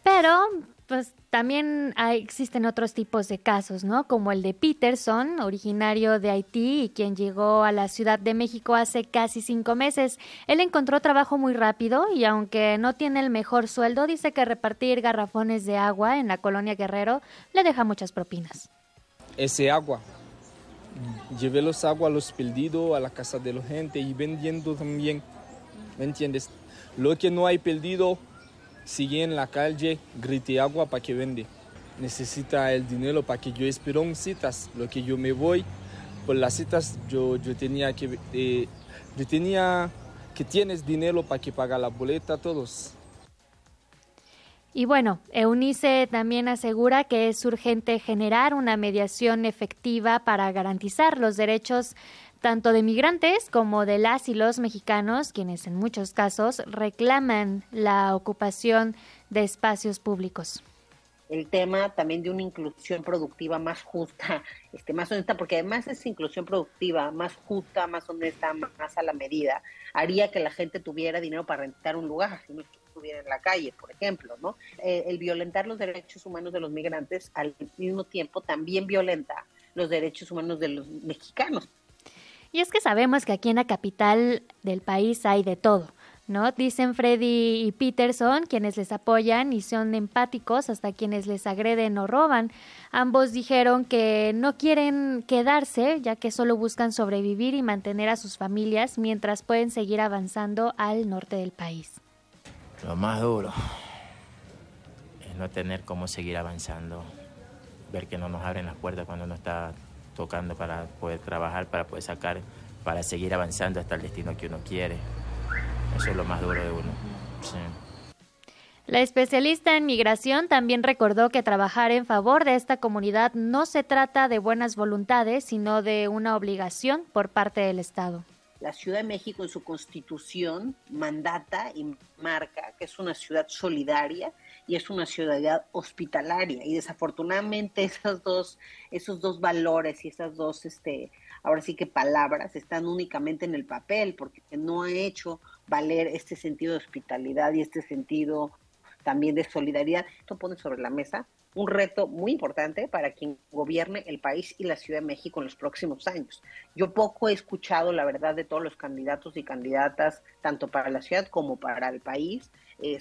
Pero pues también existen otros tipos de casos, ¿no? Como el de Peterson, originario de Haití y quien llegó a la Ciudad de México hace casi cinco meses. Él encontró trabajo muy rápido y aunque no tiene el mejor sueldo, dice que repartir garrafones de agua en la colonia Guerrero le deja muchas propinas. Ese agua, llevé los aguas, los perdidos a la casa de la gente y vendiendo también, ¿me entiendes? Lo que no hay perdido sigue en la calle, grite agua para que vende. Necesita el dinero para que yo espero citas. Lo que yo me voy por las citas, yo, yo tenía que eh, yo tenía que tienes dinero para que paga la boleta todos. Y bueno, Eunice también asegura que es urgente generar una mediación efectiva para garantizar los derechos tanto de migrantes como de las y los mexicanos, quienes en muchos casos reclaman la ocupación de espacios públicos el tema también de una inclusión productiva más justa, este, más honesta, porque además esa inclusión productiva más justa, más honesta, más a la medida, haría que la gente tuviera dinero para rentar un lugar, si no estuviera en la calle, por ejemplo, ¿no? Eh, el violentar los derechos humanos de los migrantes al mismo tiempo también violenta los derechos humanos de los mexicanos, y es que sabemos que aquí en la capital del país hay de todo. ¿No? Dicen Freddy y Peterson, quienes les apoyan y son empáticos hasta quienes les agreden o roban. Ambos dijeron que no quieren quedarse, ya que solo buscan sobrevivir y mantener a sus familias mientras pueden seguir avanzando al norte del país. Lo más duro es no tener cómo seguir avanzando, ver que no nos abren las puertas cuando uno está tocando para poder trabajar, para poder sacar, para seguir avanzando hasta el destino que uno quiere. Eso es lo más duro de uno. La especialista en migración también recordó que trabajar en favor de esta comunidad no se trata de buenas voluntades, sino de una obligación por parte del Estado. La Ciudad de México en su constitución mandata y marca que es una ciudad solidaria y es una ciudad hospitalaria y desafortunadamente esos dos esos dos valores y esas dos este ahora sí que palabras están únicamente en el papel porque no ha hecho valer este sentido de hospitalidad y este sentido también de solidaridad. Esto pone sobre la mesa un reto muy importante para quien gobierne el país y la Ciudad de México en los próximos años. Yo poco he escuchado, la verdad, de todos los candidatos y candidatas, tanto para la ciudad como para el país,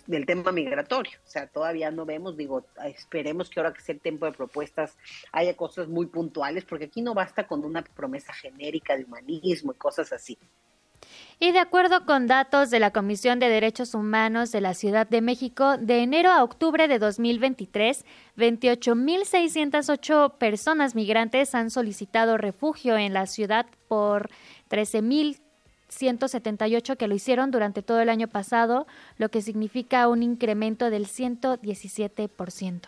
del tema migratorio. O sea, todavía no vemos, digo, esperemos que ahora que sea el tiempo de propuestas haya cosas muy puntuales, porque aquí no basta con una promesa genérica de humanismo y cosas así. Y de acuerdo con datos de la Comisión de Derechos Humanos de la Ciudad de México, de enero a octubre de 2023, 28.608 personas migrantes han solicitado refugio en la ciudad por 13.178 que lo hicieron durante todo el año pasado, lo que significa un incremento del 117%.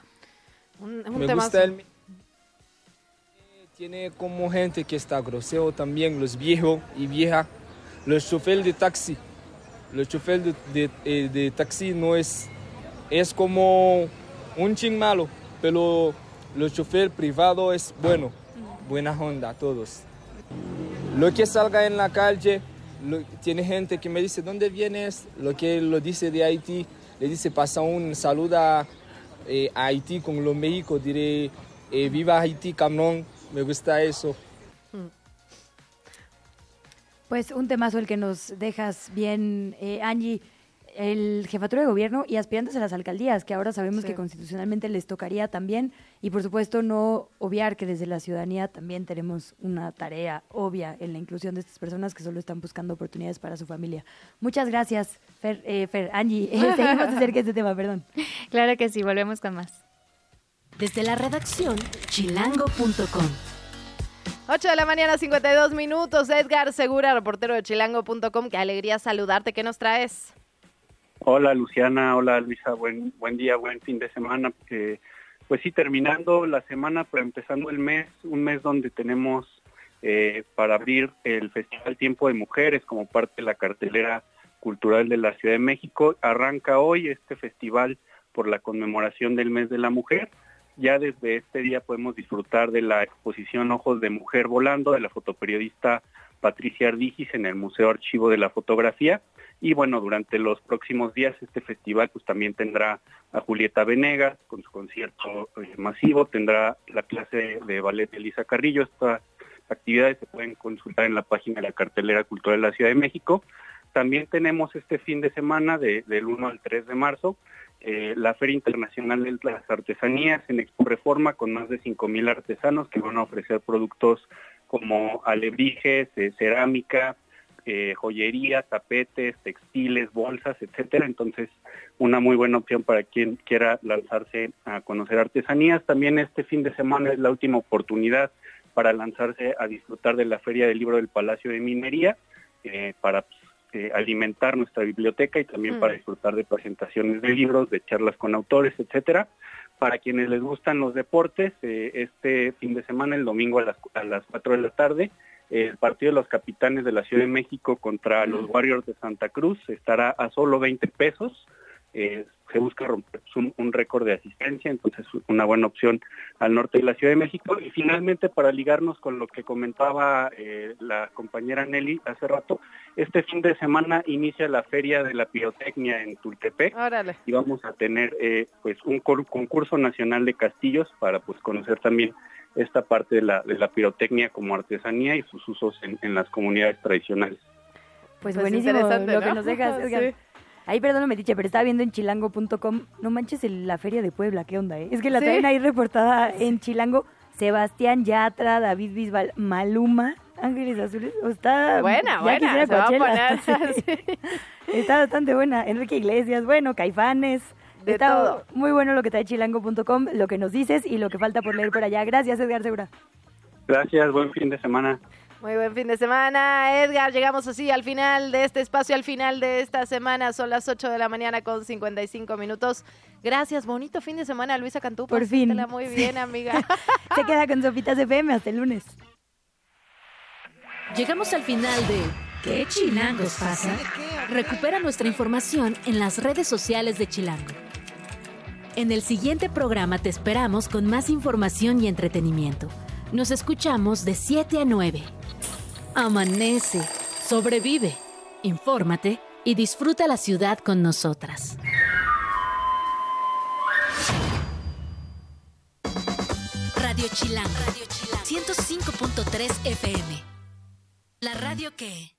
Un, un Me gusta el... Tiene como gente que está grosero también, los viejos y viejas los choferes de taxi el chofer de, de, eh, de taxi no es, es como un ching malo, pero el chofer privado es bueno, buena onda, todos. Lo que salga en la calle, tiene gente que me dice, ¿dónde vienes? Lo que lo dice de Haití, le dice, pasa un saludo a, eh, Haití con los México, diré, eh, viva Haití, cabrón, me gusta eso. Pues un temazo el que nos dejas bien, eh, Angie, el jefatura de gobierno y aspirantes a las alcaldías, que ahora sabemos Sí. que constitucionalmente les tocaría también, y por supuesto no obviar que desde la ciudadanía también tenemos una tarea obvia en la inclusión de estas personas que solo están buscando oportunidades para su familia. Muchas gracias, Fer, eh, Fer Angie. Eh, seguimos de cerca este tema, perdón. Claro que sí, volvemos con más. Desde la redacción, chilango.com. 8 de la mañana, 52 minutos. Edgar Segura, reportero de chilango.com. Qué alegría saludarte. ¿Qué nos traes? Hola Luciana, hola Luisa, buen buen día, buen fin de semana. Pues sí, terminando la semana, pero empezando el mes, un mes donde tenemos eh, para abrir el Festival Tiempo de Mujeres como parte de la cartelera cultural de la Ciudad de México. Arranca hoy este festival por la conmemoración del mes de la mujer. Ya desde este día podemos disfrutar de la exposición Ojos de Mujer Volando de la fotoperiodista Patricia Ardigis en el Museo Archivo de la Fotografía. Y bueno, durante los próximos días este festival pues también tendrá a Julieta Venegas con su concierto eh, masivo, tendrá la clase de ballet de Elisa Carrillo. Estas actividades se pueden consultar en la página de la cartelera cultural de la Ciudad de México. También tenemos este fin de semana de- del 1 al 3 de marzo eh, la Feria Internacional de las Artesanías en Expo Reforma con más de 5.000 artesanos que van a ofrecer productos como alebrijes, eh, cerámica, eh, joyería, tapetes, textiles, bolsas, etcétera. Entonces, una muy buena opción para quien quiera lanzarse a conocer artesanías. También este fin de semana es la última oportunidad para lanzarse a disfrutar de la Feria del Libro del Palacio de Minería, eh, para eh, alimentar nuestra biblioteca y también Mm. para disfrutar de presentaciones de libros, de charlas con autores, etcétera. Para quienes les gustan los deportes, eh, este fin de semana, el domingo a las, a las 4 de la tarde, el partido de los capitanes de la Ciudad de México contra los Warriors de Santa Cruz estará a solo 20 pesos. Eh, se busca romper pues, un, un récord de asistencia, entonces una buena opción al norte de la Ciudad de México. Y finalmente, para ligarnos con lo que comentaba eh, la compañera Nelly hace rato, este fin de semana inicia la Feria de la Pirotecnia en Tultepec Órale. y vamos a tener eh, pues un concurso nacional de castillos para pues conocer también esta parte de la, de la pirotecnia como artesanía y sus usos en, en las comunidades tradicionales. Pues, Pues buenísimo interesante, lo que ¿no? nos dejas, Edgar. Sí. Ahí, perdóname, Metiche, pero estaba viendo en chilango.com. No manches el- la feria de Puebla, ¿qué onda? eh? Es que la Sí. traen ahí reportada en Chilango. Sebastián Yatra, David Bisbal, Maluma, Ángeles Azules. Está. Buena, ya buena, quisiera se va a Coachella. poner, Sí. Está bastante buena. Enrique Iglesias, bueno, Caifanes. De está todo. muy bueno lo que trae chilango.com, lo que nos dices y lo que falta por leer por allá. Gracias, Edgar Segura. Gracias, buen fin de semana. Muy buen fin de semana, Edgar. Llegamos así al final de este espacio, al final de esta semana. Son las 8 de la mañana con 55 minutos. Gracias, bonito fin de semana, Luisa Cantú. Por fin. Muy bien, amiga. Se queda con Sopitas FM hasta el lunes. Llegamos al final de ¿Qué chilangos pasa? Recupera nuestra información en las redes sociales de Chilango. En el siguiente programa te esperamos con más información y entretenimiento. Nos escuchamos de 7 a 9. Amanece, sobrevive, infórmate y disfruta la ciudad con nosotras. Radio Chilango. Radio Chilango. 105.3 FM. La radio que...